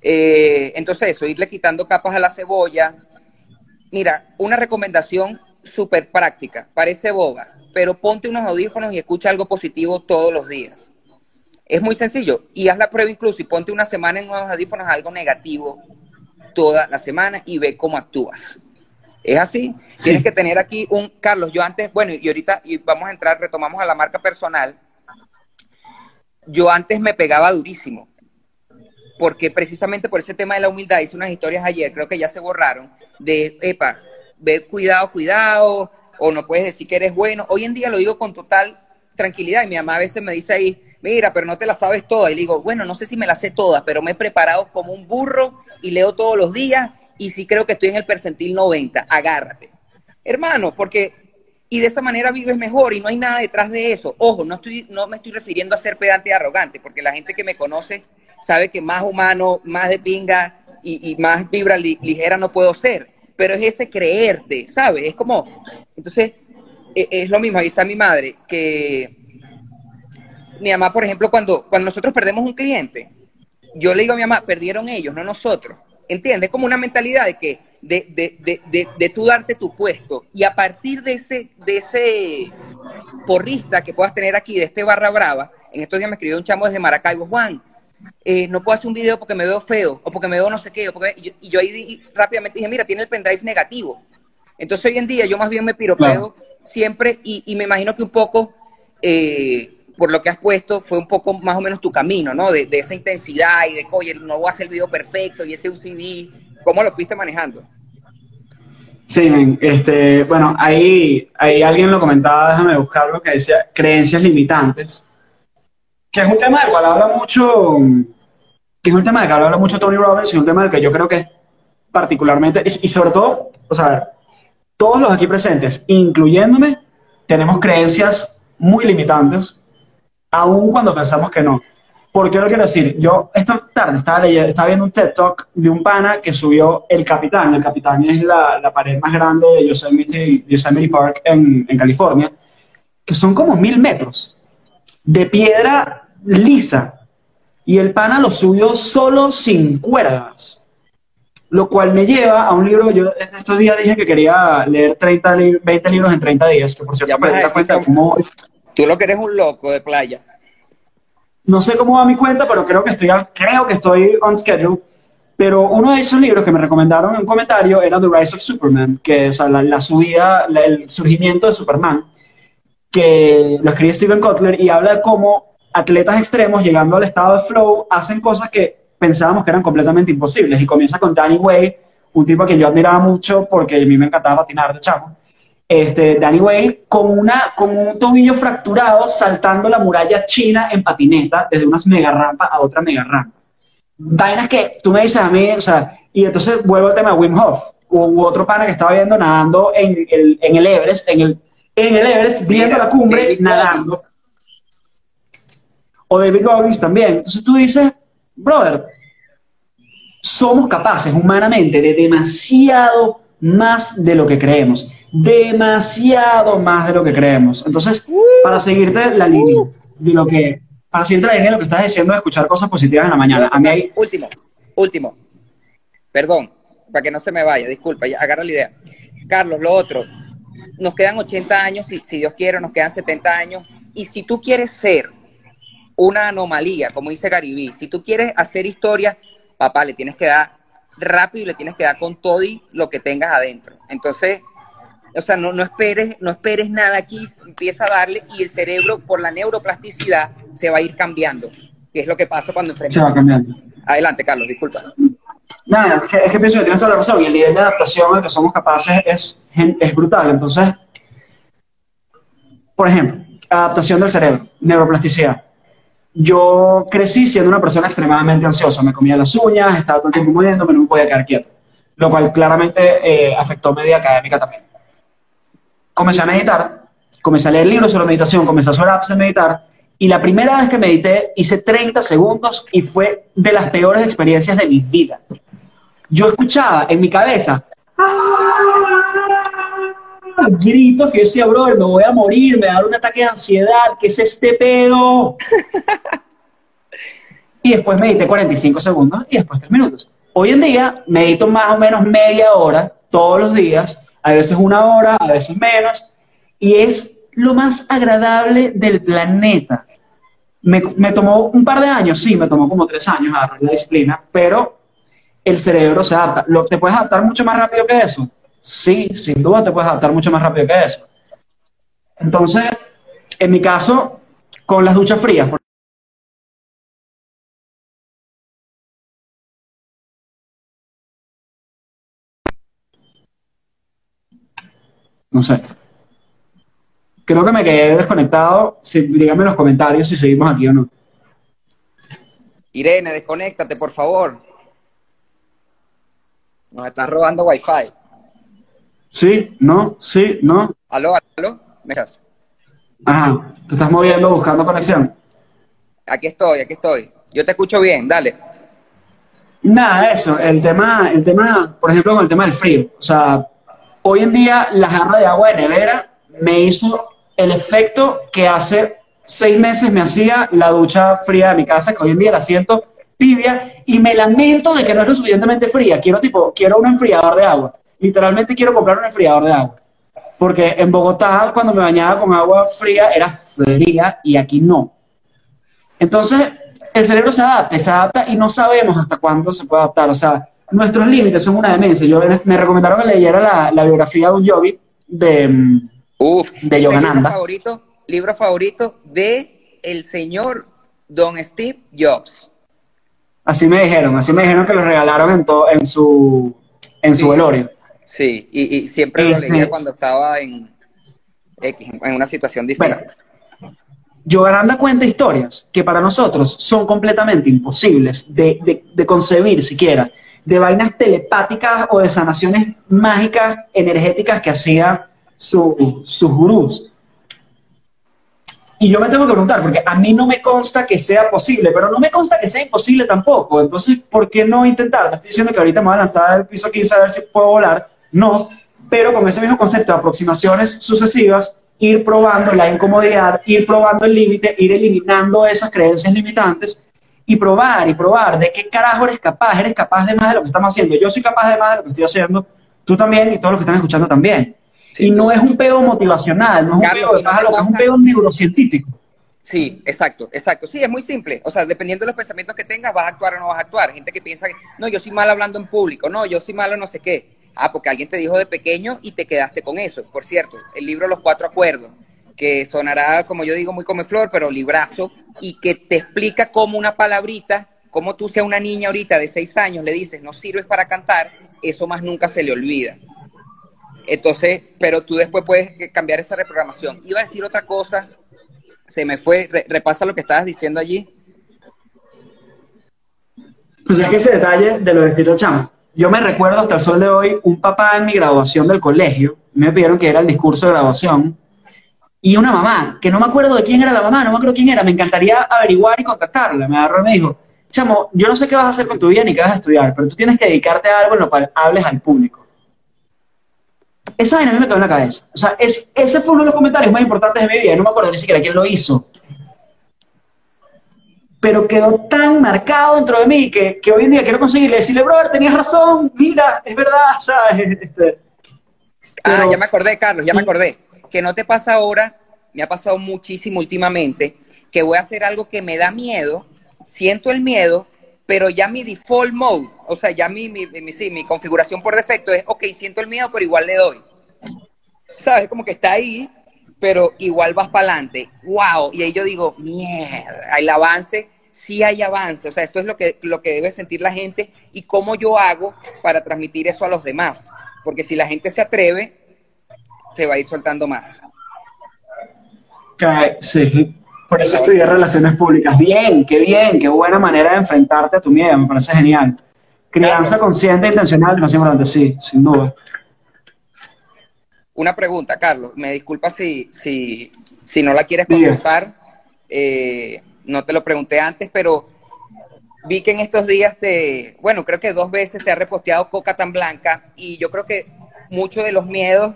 Eh, entonces eso, irle quitando capas a la cebolla. Mira, una recomendación súper práctica, parece boba, pero ponte unos audífonos y escucha algo positivo todos los días. Es muy sencillo. Y haz la prueba incluso y ponte una semana en unos audífonos algo negativo toda la semana y ve cómo actúas. Es así. Tienes que tener aquí un, Carlos, yo antes, bueno, y ahorita y vamos a entrar, retomamos a la marca personal. Yo antes me pegaba durísimo, porque precisamente por ese tema de la humildad hice unas historias ayer, creo que ya se borraron, de, epa, ve, cuidado, cuidado, o no puedes decir que eres bueno. Hoy en día lo digo con total tranquilidad y mi mamá a veces me dice ahí, mira, pero no te la sabes toda. Y le digo, bueno, no sé si me la sé toda, pero me he preparado como un burro y leo todos los días y sí creo que estoy en el percentil 90, agárrate. Hermano, porque, y de esa manera vives mejor y no hay nada detrás de eso. Ojo, no, estoy, no me estoy refiriendo a ser pedante y arrogante, porque la gente que me conoce sabe que más humano, más de pinga y, más vibra ligera no puedo ser. Pero es ese creerte, ¿sabes? Es como, entonces, e, es, lo mismo, ahí está mi madre, que mi mamá, por ejemplo, cuando, cuando nosotros perdemos un cliente, yo le digo a mi mamá, perdieron ellos, no nosotros. ¿Entiendes? Como una mentalidad de que, de, de, de, de, tú darte tu puesto y a partir de ese, de ese porrista que puedas tener aquí, de este barra brava, en estos días me escribió un chamo desde Maracaibo, Juan, eh, no puedo hacer un video porque me veo feo o porque me veo no sé qué. porque, y, yo, ahí rápidamente dije, mira, tiene el pendrive negativo. Entonces hoy en día yo más bien me piropeo siempre y, y, me imagino que un poco eh, por lo que has puesto, fue un poco más o menos tu camino, ¿no? De, esa intensidad y de, oye, no voy a hacer el video perfecto y ese UCD, ¿cómo lo fuiste manejando? Sí, este, bueno, ahí, ahí alguien lo comentaba, déjame buscarlo, que decía creencias limitantes, que es un tema del cual habla mucho, que es un tema del que habla mucho Tony Robbins y un tema del que yo creo que es particularmente, y, y sobre todo, o sea, todos los aquí presentes, incluyéndome, tenemos creencias muy limitantes aun cuando pensamos que no. ¿Por qué lo quiero decir? Yo esta tarde estaba, leyendo, estaba viendo un TED Talk de un pana que subió El Capitán. El Capitán es la, la pared más grande de Yosemite, Yosemite Park en, en, California, que son como mil metros de piedra lisa. Y el pana lo subió solo sin cuerdas. Lo cual me lleva a un libro, yo estos días dije que quería leer 30, 20 libros en 30 días, que por cierto me di cuenta cómo Tú lo que eres un loco de playa. No sé cómo va mi cuenta, pero creo que estoy, creo que estoy on schedule. Pero uno de esos libros que me recomendaron en un comentario era The Rise of Superman, que es la, subida, el surgimiento de Superman, que lo escribe Steven Kotler y habla de cómo atletas extremos llegando al estado de flow hacen cosas que pensábamos que eran completamente imposibles. Y comienza con Danny Way, un tipo que yo admiraba mucho porque a mí me encantaba patinar de chamo este, Danny Way con, una, con un tobillo fracturado saltando la muralla china en patineta desde unas mega rampas a otra mega rampa. Vainas que tú me dices a mí, o sea, y entonces vuelvo al tema de Wim Hof, u, otro pana que estaba viendo nadando en el, en el Everest, en el, en el Everest, viendo la cumbre, nadando. O David Goggins también. Entonces tú dices, brother, somos capaces humanamente de demasiado más de lo que creemos demasiado más de lo que creemos. Entonces, para seguirte la línea de lo que, para seguirte la línea de lo que estás diciendo de escuchar cosas positivas en la mañana. A mí hay... Último, último. Perdón, para que no se me vaya, disculpa, agarra la idea. Carlos, lo otro, nos quedan 80 años, si, si Dios quiere, nos quedan 70 años, y si tú quieres ser una anomalía, como dice Garibí, si tú quieres hacer historia, papá, le tienes que dar rápido y le tienes que dar con todo y lo que tengas adentro. Entonces, o sea, no, no, esperes, no esperes nada aquí, empieza a darle y el cerebro por la neuroplasticidad se va a ir cambiando, que es lo que pasa cuando enfrentas. Se va cambiando. Adelante, Carlos, disculpa. Nada, es que, es que pienso que tienes toda la razón y el nivel de adaptación al que somos capaces es, es brutal. Entonces, por ejemplo, adaptación del cerebro, neuroplasticidad. Yo crecí siendo una persona extremadamente ansiosa, me comía las uñas, estaba todo el tiempo moviéndome, no me podía quedar quieto, lo cual claramente eh, afectó mi vida académica también. Comencé a meditar, comencé a leer libros sobre meditación, comencé a hacer apps de meditar, y la primera vez que medité hice 30 segundos y fue de las peores experiencias de mi vida. Yo escuchaba en mi cabeza gritos que yo decía, brother, me voy a morir, me va a dar un ataque de ansiedad, ¿qué es este pedo? y después medité 45 segundos y después 3 minutos. Hoy en día medito más o menos media hora todos los días, a veces una hora, a veces menos, y es lo más agradable del planeta. Me, tomó un par de años, sí, me tomó como tres años agarrar la disciplina, pero el cerebro se adapta. ¿Lo, ¿Te puedes adaptar mucho más rápido que eso? Sí, sin duda te puedes adaptar mucho más rápido que eso. Entonces, en mi caso, con las duchas frías. No sé. Creo que me quedé desconectado. Sí, dígame en los comentarios si seguimos aquí o no. Irene, desconéctate, por favor. Nos estás robando Wi-Fi. Sí, no, sí, no. Aló, aló, ¿me estás? Ajá, te estás moviendo buscando conexión. Aquí estoy, aquí estoy. Yo te escucho bien, dale. Nada, eso, el tema, el tema, por ejemplo, con el tema del frío. O sea, hoy en día la jarra de agua de nevera me hizo el efecto que hace seis meses me hacía la ducha fría de mi casa, que hoy en día la siento tibia y me lamento de que no es lo suficientemente fría. Quiero tipo, quiero un enfriador de agua literalmente quiero comprar un enfriador de agua. Porque en Bogotá, cuando me bañaba con agua fría, era fría y aquí no. Entonces, el cerebro se adapta, se adapta y no sabemos hasta cuándo se puede adaptar. O sea, nuestros límites son una demencia. Yo, me recomendaron que leyera la, biografía de un yogi de, Uf, de Yogananda. Libro favorito, libro favorito de el señor Don Steve Jobs. Así me dijeron, así me dijeron que lo regalaron en, en su, en su velorio. Sí, y, siempre lo leía este cuando estaba en, en una situación difícil. Bueno, cuenta historias que para nosotros son completamente imposibles de, de, concebir siquiera, de vainas telepáticas o de sanaciones mágicas, energéticas que hacía su, sus gurús. Y yo me tengo que preguntar, porque a mí no me consta que sea posible, pero no me consta que sea imposible tampoco. Entonces, ¿por qué no intentar? estoy diciendo que ahorita me voy a lanzar del piso 15 a ver si puedo volar, no, pero con ese mismo concepto de aproximaciones sucesivas, ir probando la incomodidad, ir probando el límite, ir eliminando esas creencias limitantes y probar y probar de qué carajo eres capaz, eres capaz de más de lo que estamos haciendo. Yo soy capaz de más de lo que estoy haciendo, tú también y todos los que están escuchando también. Y no es un pedo motivacional, no es un pedo de es un pedo neurocientífico. Sí, exacto, exacto. Sí, es muy simple. O sea, dependiendo de los pensamientos que tengas, vas a actuar o no vas a actuar. Gente que piensa que, no, yo soy mal hablando en público, no, yo soy malo no sé qué. Ah, porque alguien te dijo de pequeño y te quedaste con eso. Por cierto, el libro Los Cuatro Acuerdos, que sonará, como yo digo, muy come flor, pero librazo, y que te explica cómo una palabrita, como tú seas una niña ahorita de seis años, le dices, no sirves para cantar, eso más nunca se le olvida. Entonces, pero tú después puedes cambiar esa reprogramación. Iba a decir otra cosa, se me fue, repasa lo que estabas diciendo allí. Pues es que ese detalle de lo de decirlo chamo yo me recuerdo hasta el sol de hoy, un papá en mi graduación del colegio, me pidieron que era el discurso de graduación, y una mamá, que no me acuerdo de quién era la mamá, no me acuerdo quién era, me encantaría averiguar y contactarla. Me agarró y me dijo, chamo, yo no sé qué vas a hacer con tu vida ni qué vas a estudiar, pero tú tienes que dedicarte a algo en lo cual hables al público. Esa vaina a mí me quedó en la cabeza. O sea, es, ese fue uno de los comentarios más importantes de mi vida, no me acuerdo ni siquiera quién lo hizo pero quedó tan marcado dentro de mí que, que hoy en día quiero conseguirle decirle, brother, tenías razón, mira, es verdad, ¿sabes? Este, ah, ya me acordé, Carlos, ya me acordé. Que no te pasa ahora, me ha pasado muchísimo últimamente, que voy a hacer algo que me da miedo, siento el miedo, pero ya mi default mode, o sea, ya mi, mi, sí, mi configuración por defecto es, ok, siento el miedo, pero igual le doy. ¿Sabes? Como que está ahí, pero igual vas para adelante. ¡Wow! Y ahí yo digo, mierda, el avance, sí hay avance. O sea, esto es lo que, lo que debe sentir la gente y cómo yo hago para transmitir eso a los demás. Porque si la gente se atreve, se va a ir soltando más. Sí, por eso estudié relaciones públicas. Bien, qué bien, qué buena manera de enfrentarte a tu miedo, me parece genial. Crianza consciente e intencional es más importante, sí, sin duda. Una pregunta, Carlos. Me disculpa si, si, si no la quieres contestar. Eh, no te lo pregunté antes, pero vi que en estos días te, bueno, creo que dos veces te ha reposteado Coca tan blanca y yo creo que muchos de los miedos,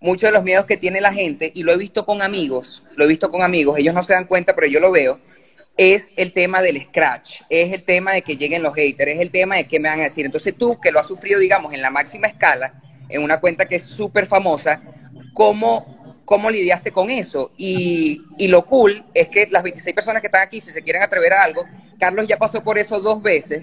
muchos de los miedos que tiene la gente, y lo he visto con amigos, lo he visto con amigos, ellos no se dan cuenta, pero yo lo veo, es el tema del scratch, es el tema de que lleguen los haters, es el tema de qué me van a decir. Entonces tú, que lo has sufrido, digamos, en la máxima escala, en una cuenta que es súper famosa, ¿cómo, ¿cómo lidiaste con eso? Y, y, lo cool es que las 26 personas que están aquí, si se quieren atrever a algo, Carlos ya pasó por eso dos veces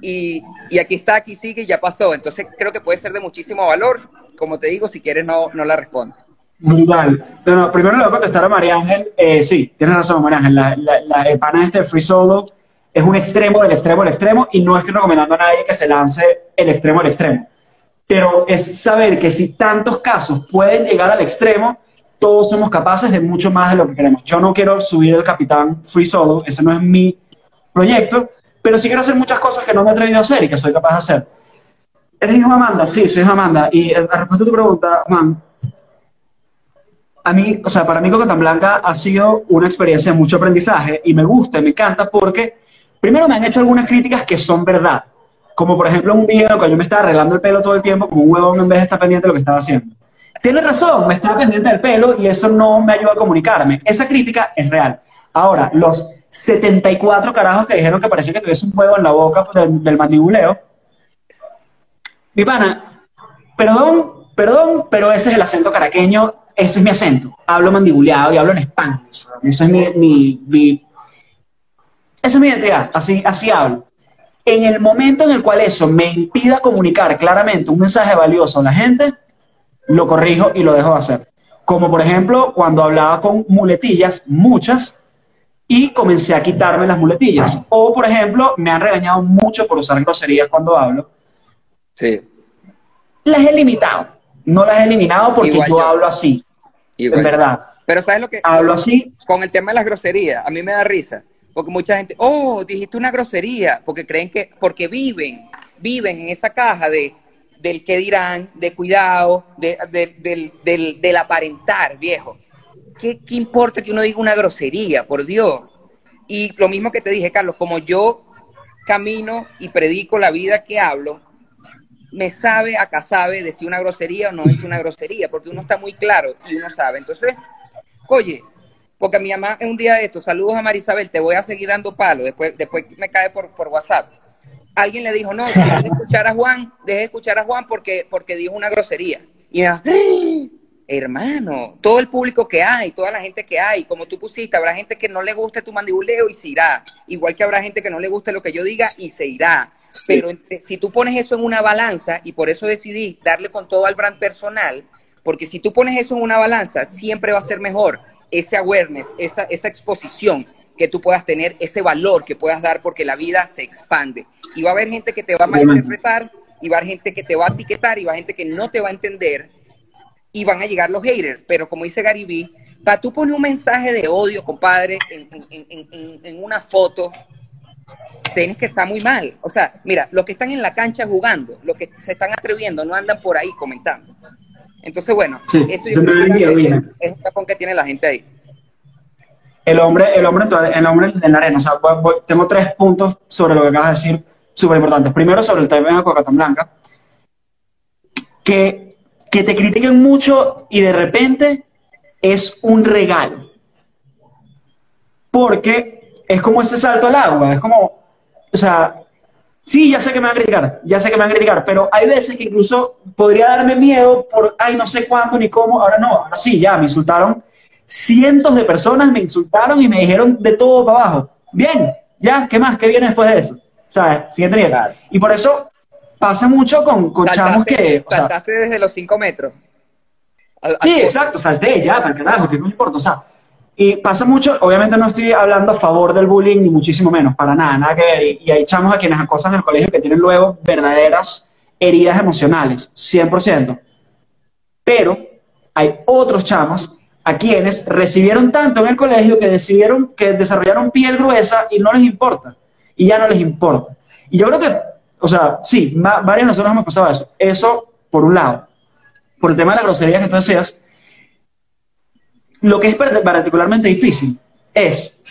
y, y aquí está, aquí sigue y ya pasó. Entonces creo que puede ser de muchísimo valor. Como te digo, si quieres no, no la respondo. Brutal. No, primero le voy a contestar a María Ángel. Eh, sí, tienes razón, María Ángel. La, la, la pana este Free Solo es un extremo del extremo al extremo y no estoy recomendando a nadie que se lance el extremo al extremo pero es saber que si tantos casos pueden llegar al extremo, todos somos capaces de mucho más de lo que queremos. Yo no quiero subir el capitán free solo, ese no es mi proyecto, pero sí quiero hacer muchas cosas que no me he atrevido a hacer y que soy capaz de hacer. ¿Eres hijo de Amanda? Sí, soy hijo de Amanda. Y a respuesta a tu pregunta, Juan, a mí, o sea, para mí Coca Blanca ha sido una experiencia de mucho aprendizaje y me gusta, me encanta porque primero me han hecho algunas críticas que son verdad como por ejemplo un video que yo me estaba arreglando el pelo todo el tiempo como un huevón en vez de estar pendiente de lo que estaba haciendo. Tiene razón, me estaba pendiente del pelo y eso no me ayuda a comunicarme. Esa crítica es real. Ahora, los 74 carajos que dijeron que parecía que tuviese un huevo en la boca del, del mandibuleo. Mi pana, perdón, perdón, pero ese es el acento caraqueño, ese es mi acento. Hablo mandibuleado y hablo en español. Ese es mi, mi, mi, esa es mi identidad, así, así hablo. En el momento en el cual eso me impida comunicar claramente un mensaje valioso a la gente, lo corrijo y lo dejo de hacer. Como por ejemplo cuando hablaba con muletillas, muchas, y comencé a quitarme las muletillas. O por ejemplo, me han regañado mucho por usar groserías cuando hablo. Sí. Las he limitado. No las he eliminado porque yo, hablo así. En verdad. Pero ¿sabes lo que? Hablo así. Con el tema de las groserías, a mí me da risa porque mucha gente, oh, dijiste una grosería, porque creen que, porque viven, viven en esa caja de, del qué dirán, de cuidado, de, del, del, del, aparentar, viejo. ¿Qué, ¿Qué importa que uno diga una grosería, por Dios? Y lo mismo que te dije, Carlos, como yo camino y predico la vida que hablo, me sabe, acá sabe, decir una grosería o no es una grosería, porque uno está muy claro y uno sabe. Entonces, oye, porque mi mamá un día de esto, saludos a Marisabel, te voy a seguir dando palo, después, después me cae por, por WhatsApp. Alguien le dijo, no, deje de escuchar a Juan, deje de escuchar a Juan porque, porque dijo una grosería. Y me ¡Ah! hermano, todo el público que hay, toda la gente que hay, como tú pusiste, habrá gente que no le guste tu mandibuleo y se irá. Igual que habrá gente que no le guste lo que yo diga y se irá. Pero si tú pones eso en una balanza, y por eso decidí darle con todo al brand personal, porque si tú pones eso en una balanza, siempre va a ser mejor ese awareness, esa, esa exposición que tú puedas tener, ese valor que puedas dar porque la vida se expande. Y va a haber gente que te va a malinterpretar, y va a haber gente que te va a etiquetar, y va a haber gente que no te va a entender, y van a llegar los haters. Pero como dice Gary Vee, para tú poner un mensaje de odio, compadre, en, en, en, en, una foto, tienes que estar muy mal. O sea, mira, los que están en la cancha jugando, los que se están atreviendo, no andan por ahí comentando. Entonces, bueno, eso yo creo que es, un tapón que tiene la gente ahí. El hombre, el hombre, el hombre en la arena. O sea, tengo tres puntos sobre lo que acabas de decir, súper importantes. Primero, sobre el tema de Coca Blanca. Que, que te critiquen mucho y de repente es un regalo. Porque es como ese salto al agua. Es como, o sea, Sí, ya sé que me van a criticar, ya sé que me van a criticar, pero hay veces que incluso podría darme miedo por, ay, no sé cuándo ni cómo, ahora no, ahora sí, ya, me insultaron. Cientos de personas me insultaron y me dijeron de todo para abajo. Bien, ya, ¿qué más? ¿Qué viene después de eso? ¿Sabes? Siguiente nivel. Y por eso pasa mucho con, con chamos que... saltaste desde los 5 metros. sí, exacto, salté ya, para el carajo, que no importa, o sea y pasa mucho, obviamente no estoy hablando a favor del bullying, ni muchísimo menos, para nada, nada que ver. Y, hay chamos a quienes acosan en el colegio que tienen luego verdaderas heridas emocionales, 100%. Pero hay otros chamos a quienes recibieron tanto en el colegio que decidieron que desarrollaron piel gruesa y no les importa. Y ya no les importa. Y yo creo que, o sea, sí, varios de nosotros hemos pasado eso. Eso, por un lado. Por el tema de la grosería que tú decías, lo que es particularmente difícil es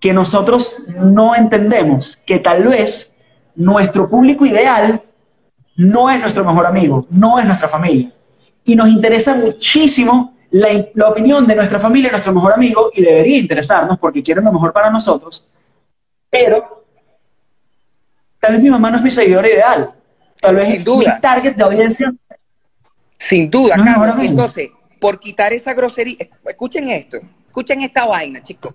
que nosotros no entendemos que tal vez nuestro público ideal no es nuestro mejor amigo, no es nuestra familia. Y nos interesa muchísimo la, opinión de nuestra familia, nuestro mejor amigo, y debería interesarnos porque quieren lo mejor para nosotros, pero tal vez mi mamá no es mi seguidor ideal, tal vez Sin duda. mi target de audiencia. Sin duda, Entonces, por quitar esa grosería, escuchen esto, escuchen esta vaina, chicos,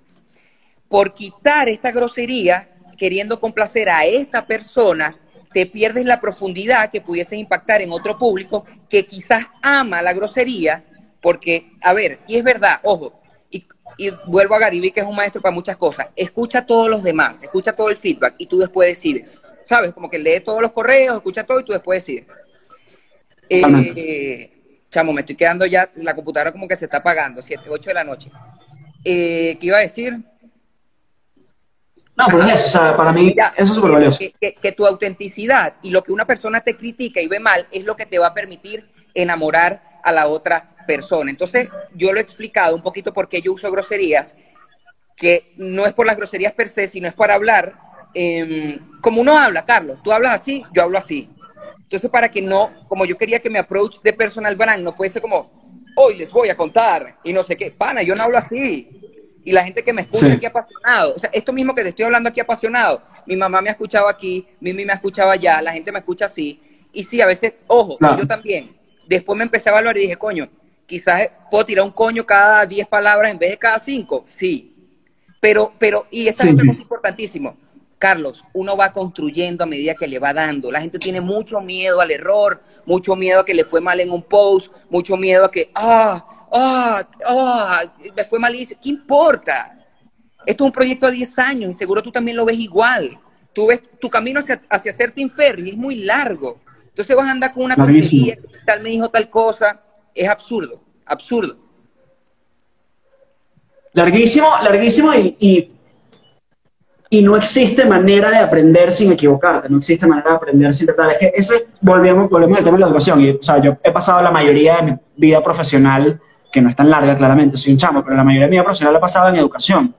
por quitar esta grosería, queriendo complacer a esta persona, te pierdes la profundidad que pudiese impactar en otro público que quizás ama la grosería, porque, a ver, y es verdad, ojo, y, vuelvo a Gariby, que es un maestro para muchas cosas, escucha a todos los demás, escucha todo el feedback y tú después decides, ¿sabes? Como que lee todos los correos, escucha todo y tú después decides. Eh, chamo, me estoy quedando ya, la computadora como que se está apagando, 7, 8 de la noche. Eh, ¿Qué iba a decir? No, pues eso, o sea, para mí eso es súper valioso. Que, tu autenticidad y lo que una persona te critica y ve mal es lo que te va a permitir enamorar a la otra persona. Entonces, yo lo he explicado un poquito por qué yo uso groserías, que no es por las groserías per se, sino es para hablar em, como uno habla, Carlos. Tú hablas así, yo hablo así. Entonces, para que no, como yo quería que mi approach de personal brand no fuese como, hoy les voy a contar y no sé qué, pana, yo no hablo así. Y la gente que me escucha aquí apasionado, o sea, esto mismo que te estoy hablando aquí apasionado, mi mamá me ha escuchado aquí, Mimi me ha escuchado allá, la gente me escucha así. Y sí, a veces, ojo, yo también. Después me empecé a evaluar y dije, coño, quizás puedo tirar un coño cada 10 palabras en vez de cada 5. Sí. Pero, pero, y esta es importantísimo Carlos, uno va construyendo a medida que le va dando. La gente tiene mucho miedo al error, mucho miedo a que le fue mal en un post, mucho miedo a que, ah, ah, ah, me fue malísimo. ¿Qué importa? Esto es un proyecto a 10 años y seguro tú también lo ves igual. Tú ves tu camino hacia, hacia ser Team Ferry es muy largo. Entonces vas a andar con una tontería, tal me dijo tal cosa. Es absurdo, absurdo. Larguísimo, larguísimo y y no existe manera de aprender sin equivocarte, no existe manera de aprender sin tratar. Es que ese, volvemos, volvemos al tema de la educación. Y, o sea, yo he pasado la mayoría de mi vida profesional, que no es tan larga claramente, soy un chamo, pero la mayoría de mi vida profesional la he pasado en educación.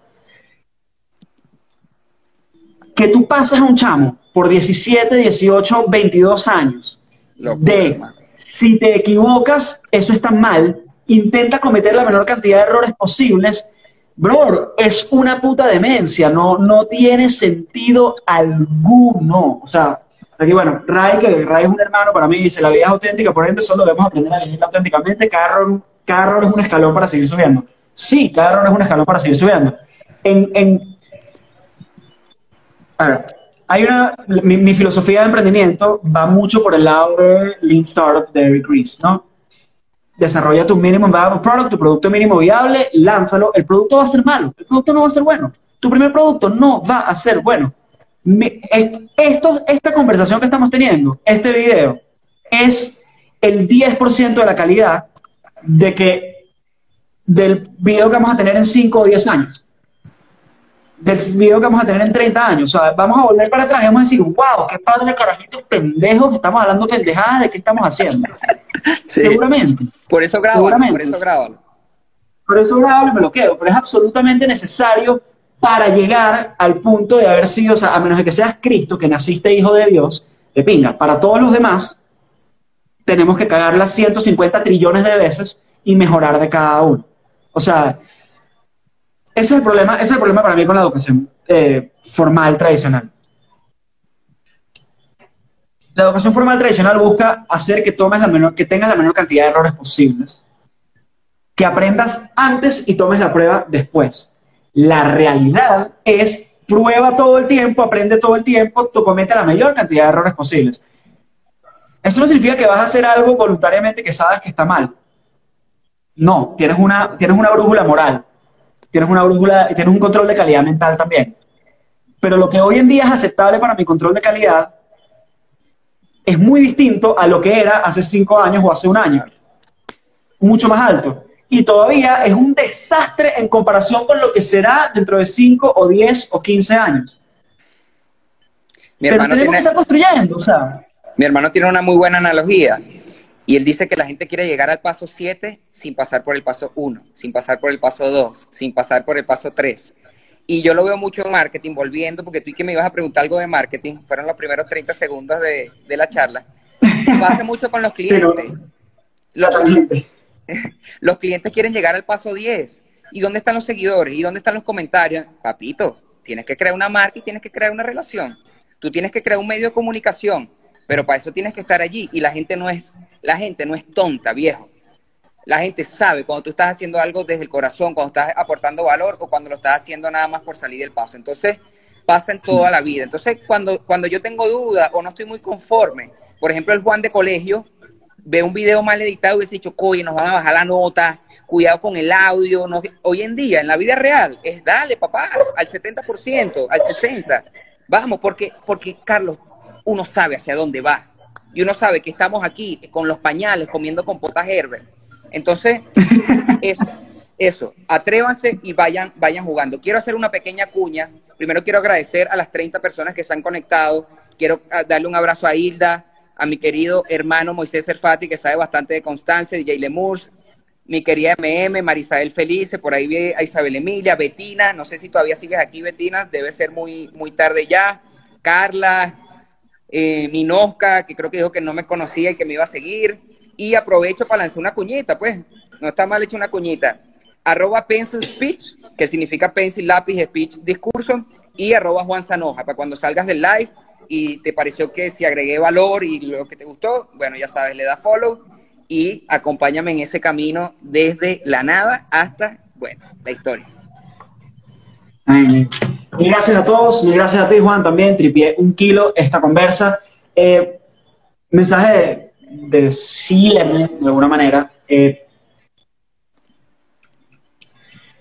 Que tú pases a un chamo por 17, 18, 22 años, de si te equivocas, eso está mal, intenta cometer la menor cantidad de errores posibles Bro, es una puta demencia, no, no tiene sentido alguno. O sea, aquí bueno, Ray, que Ray es un hermano para mí, dice, la vida es auténtica, por ende solo debemos aprender a vivirla auténticamente, cada error, es un escalón para seguir subiendo. Sí, cada error es un escalón para seguir subiendo. En, en, hay una, mi, mi, filosofía de emprendimiento va mucho por el lado de Lean Startup de Eric Ries, ¿no? Desarrolla tu mínimo viable product, tu producto mínimo viable, lánzalo. El producto va a ser malo, el producto no va a ser bueno. Tu primer producto no va a ser bueno. esto, esta conversación que estamos teniendo, este video, es el 10% de la calidad de que del video que vamos a tener en 5 o 10 años del video que vamos a tener en 30 años. O sea, vamos a volver para atrás y vamos a decir, wow, qué padre carajitos pendejos, estamos hablando pendejadas de qué estamos haciendo. Seguramente. Por eso grabo, por eso grabo. Por eso grabo y me lo quedo, pero es absolutamente necesario para llegar al punto de haber sido, o sea, a menos de que seas Cristo, que naciste hijo de Dios, de pinga. Para todos los demás, tenemos que cagarla 150 trillones de veces y mejorar de cada uno. O sea, ese es el problema, es el problema para mí con la educación eh, formal tradicional. la educación formal tradicional busca hacer que, tomes la menor, que tengas la menor cantidad de errores posibles, que aprendas antes y tomes la prueba después. La realidad es prueba todo el tiempo, aprende todo el tiempo, tú comete la mayor cantidad de errores posibles. Eso no significa que vas a hacer algo voluntariamente que sabes que está mal. No, tienes una, tienes una brújula moral, tienes una brújula y tienes un control de calidad mental también. Pero lo que hoy en día es aceptable para mi control de calidad es muy distinto a lo que era hace cinco años o hace un año. Mucho más alto. Y todavía es un desastre en comparación con lo que será dentro de cinco o diez o quince años. Mi hermano Pero tenemos tiene, que estar construyendo, o sea. mi hermano tiene una muy buena analogía. Y él dice que la gente quiere llegar al paso 7 sin pasar por el paso 1, sin pasar por el paso 2, sin pasar por el paso 3. Y yo lo veo mucho en marketing, volviendo, porque tú y que me ibas a preguntar algo de marketing, fueron los primeros 30 segundos de, de la charla. Pasa mucho con los clientes. Los, los clientes quieren llegar al paso 10. ¿Y dónde están los seguidores? ¿Y dónde están los comentarios? Papito, tienes que crear una marca y tienes que crear una relación. Tú tienes que crear un medio de comunicación, pero para eso tienes que estar allí y la gente no es la gente no es tonta, viejo. La gente sabe cuando tú estás haciendo algo desde el corazón, cuando estás aportando valor o cuando lo estás haciendo nada más por salir del paso. Entonces, pasa en toda la vida. Entonces, cuando, cuando yo tengo duda o no estoy muy conforme, por ejemplo, el Juan de colegio, ve un video mal editado y hubiese dicho, oye, nos van a bajar la nota, cuidado con el audio. No, hoy en día, en la vida real, es dale, papá, al 70%, al 60%. Vamos, porque, porque Carlos, uno sabe hacia dónde va. Y uno sabe que estamos aquí con los pañales, comiendo compotas Herbert. Entonces, eso, eso, atrévanse y vayan, vayan jugando. Quiero hacer una pequeña cuña. Primero quiero agradecer a las 30 personas que se han conectado. Quiero ah, darle un abrazo a Hilda, a mi querido hermano Moisés Serfati, que sabe bastante de Constancia, Jay Lemurs, mi querida MM, Marisabel Felice, por ahí ve a Isabel Emilia, Betina, no sé si todavía sigues aquí, Betina, debe ser muy, muy tarde ya. Carla, eh, Minosca, que creo que dijo que no me conocía y que me iba a seguir. Y aprovecho para lanzar una cuñita, pues. No está mal hecha una cuñita. Arroba pencil speech, que significa pencil, lápiz, speech, discurso. Y arroba Juan Sanoja, para cuando salgas del live y te pareció que si agregué valor y lo que te gustó, bueno, ya sabes, le da follow y acompáñame en ese camino desde la nada hasta, bueno, la historia. Mil gracias a todos, mil gracias a ti, Juan, también. Tripié un kilo esta conversa. Eh, mensaje de, de sígueme, de alguna manera. Eh,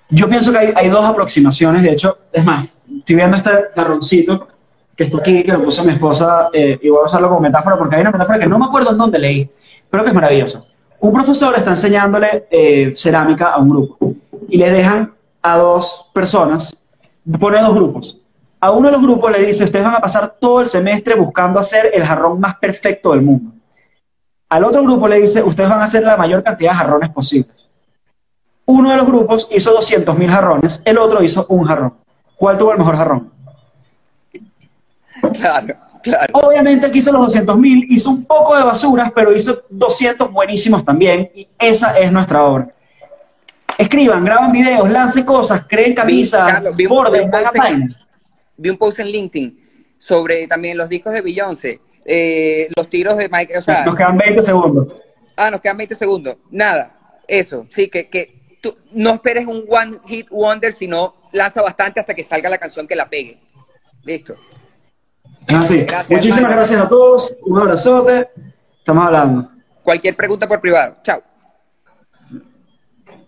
yo pienso que hay, hay dos aproximaciones, de hecho, es más, estoy viendo este garroncito que está aquí, que lo puso mi esposa, eh, y voy a usarlo como metáfora, porque hay una metáfora que no me acuerdo en dónde leí, pero que es maravillosa. Un profesor está enseñándole eh, cerámica a un grupo y le dejan a dos personas, pone dos grupos. A uno de los grupos le dice, ustedes van a pasar todo el semestre buscando hacer el jarrón más perfecto del mundo. Al otro grupo le dice, ustedes van a hacer la mayor cantidad de jarrones posibles. Uno de los grupos hizo 200.000 jarrones, el otro hizo un jarrón. ¿Cuál tuvo el mejor jarrón? Claro, claro. Obviamente el que hizo los 200.000 hizo un poco de basuras, pero hizo 200 buenísimos también, y esa es nuestra obra. Escriban, graban videos, lancen cosas, creen camisas, borden, hagan vainas. Vi un post en LinkedIn sobre también los discos de Beyoncé, eh, los tiros de Mike, o sea, Nos quedan 20 segundos. ah, nos quedan 20 segundos. Nada, eso, sí, que, que tú no esperes un one hit wonder, sino lanza bastante hasta que salga la canción que la pegue. Listo. Así. Gracias, Muchísimas hermano. gracias a todos. Un abrazote. Estamos hablando. Cualquier pregunta por privado. Chao.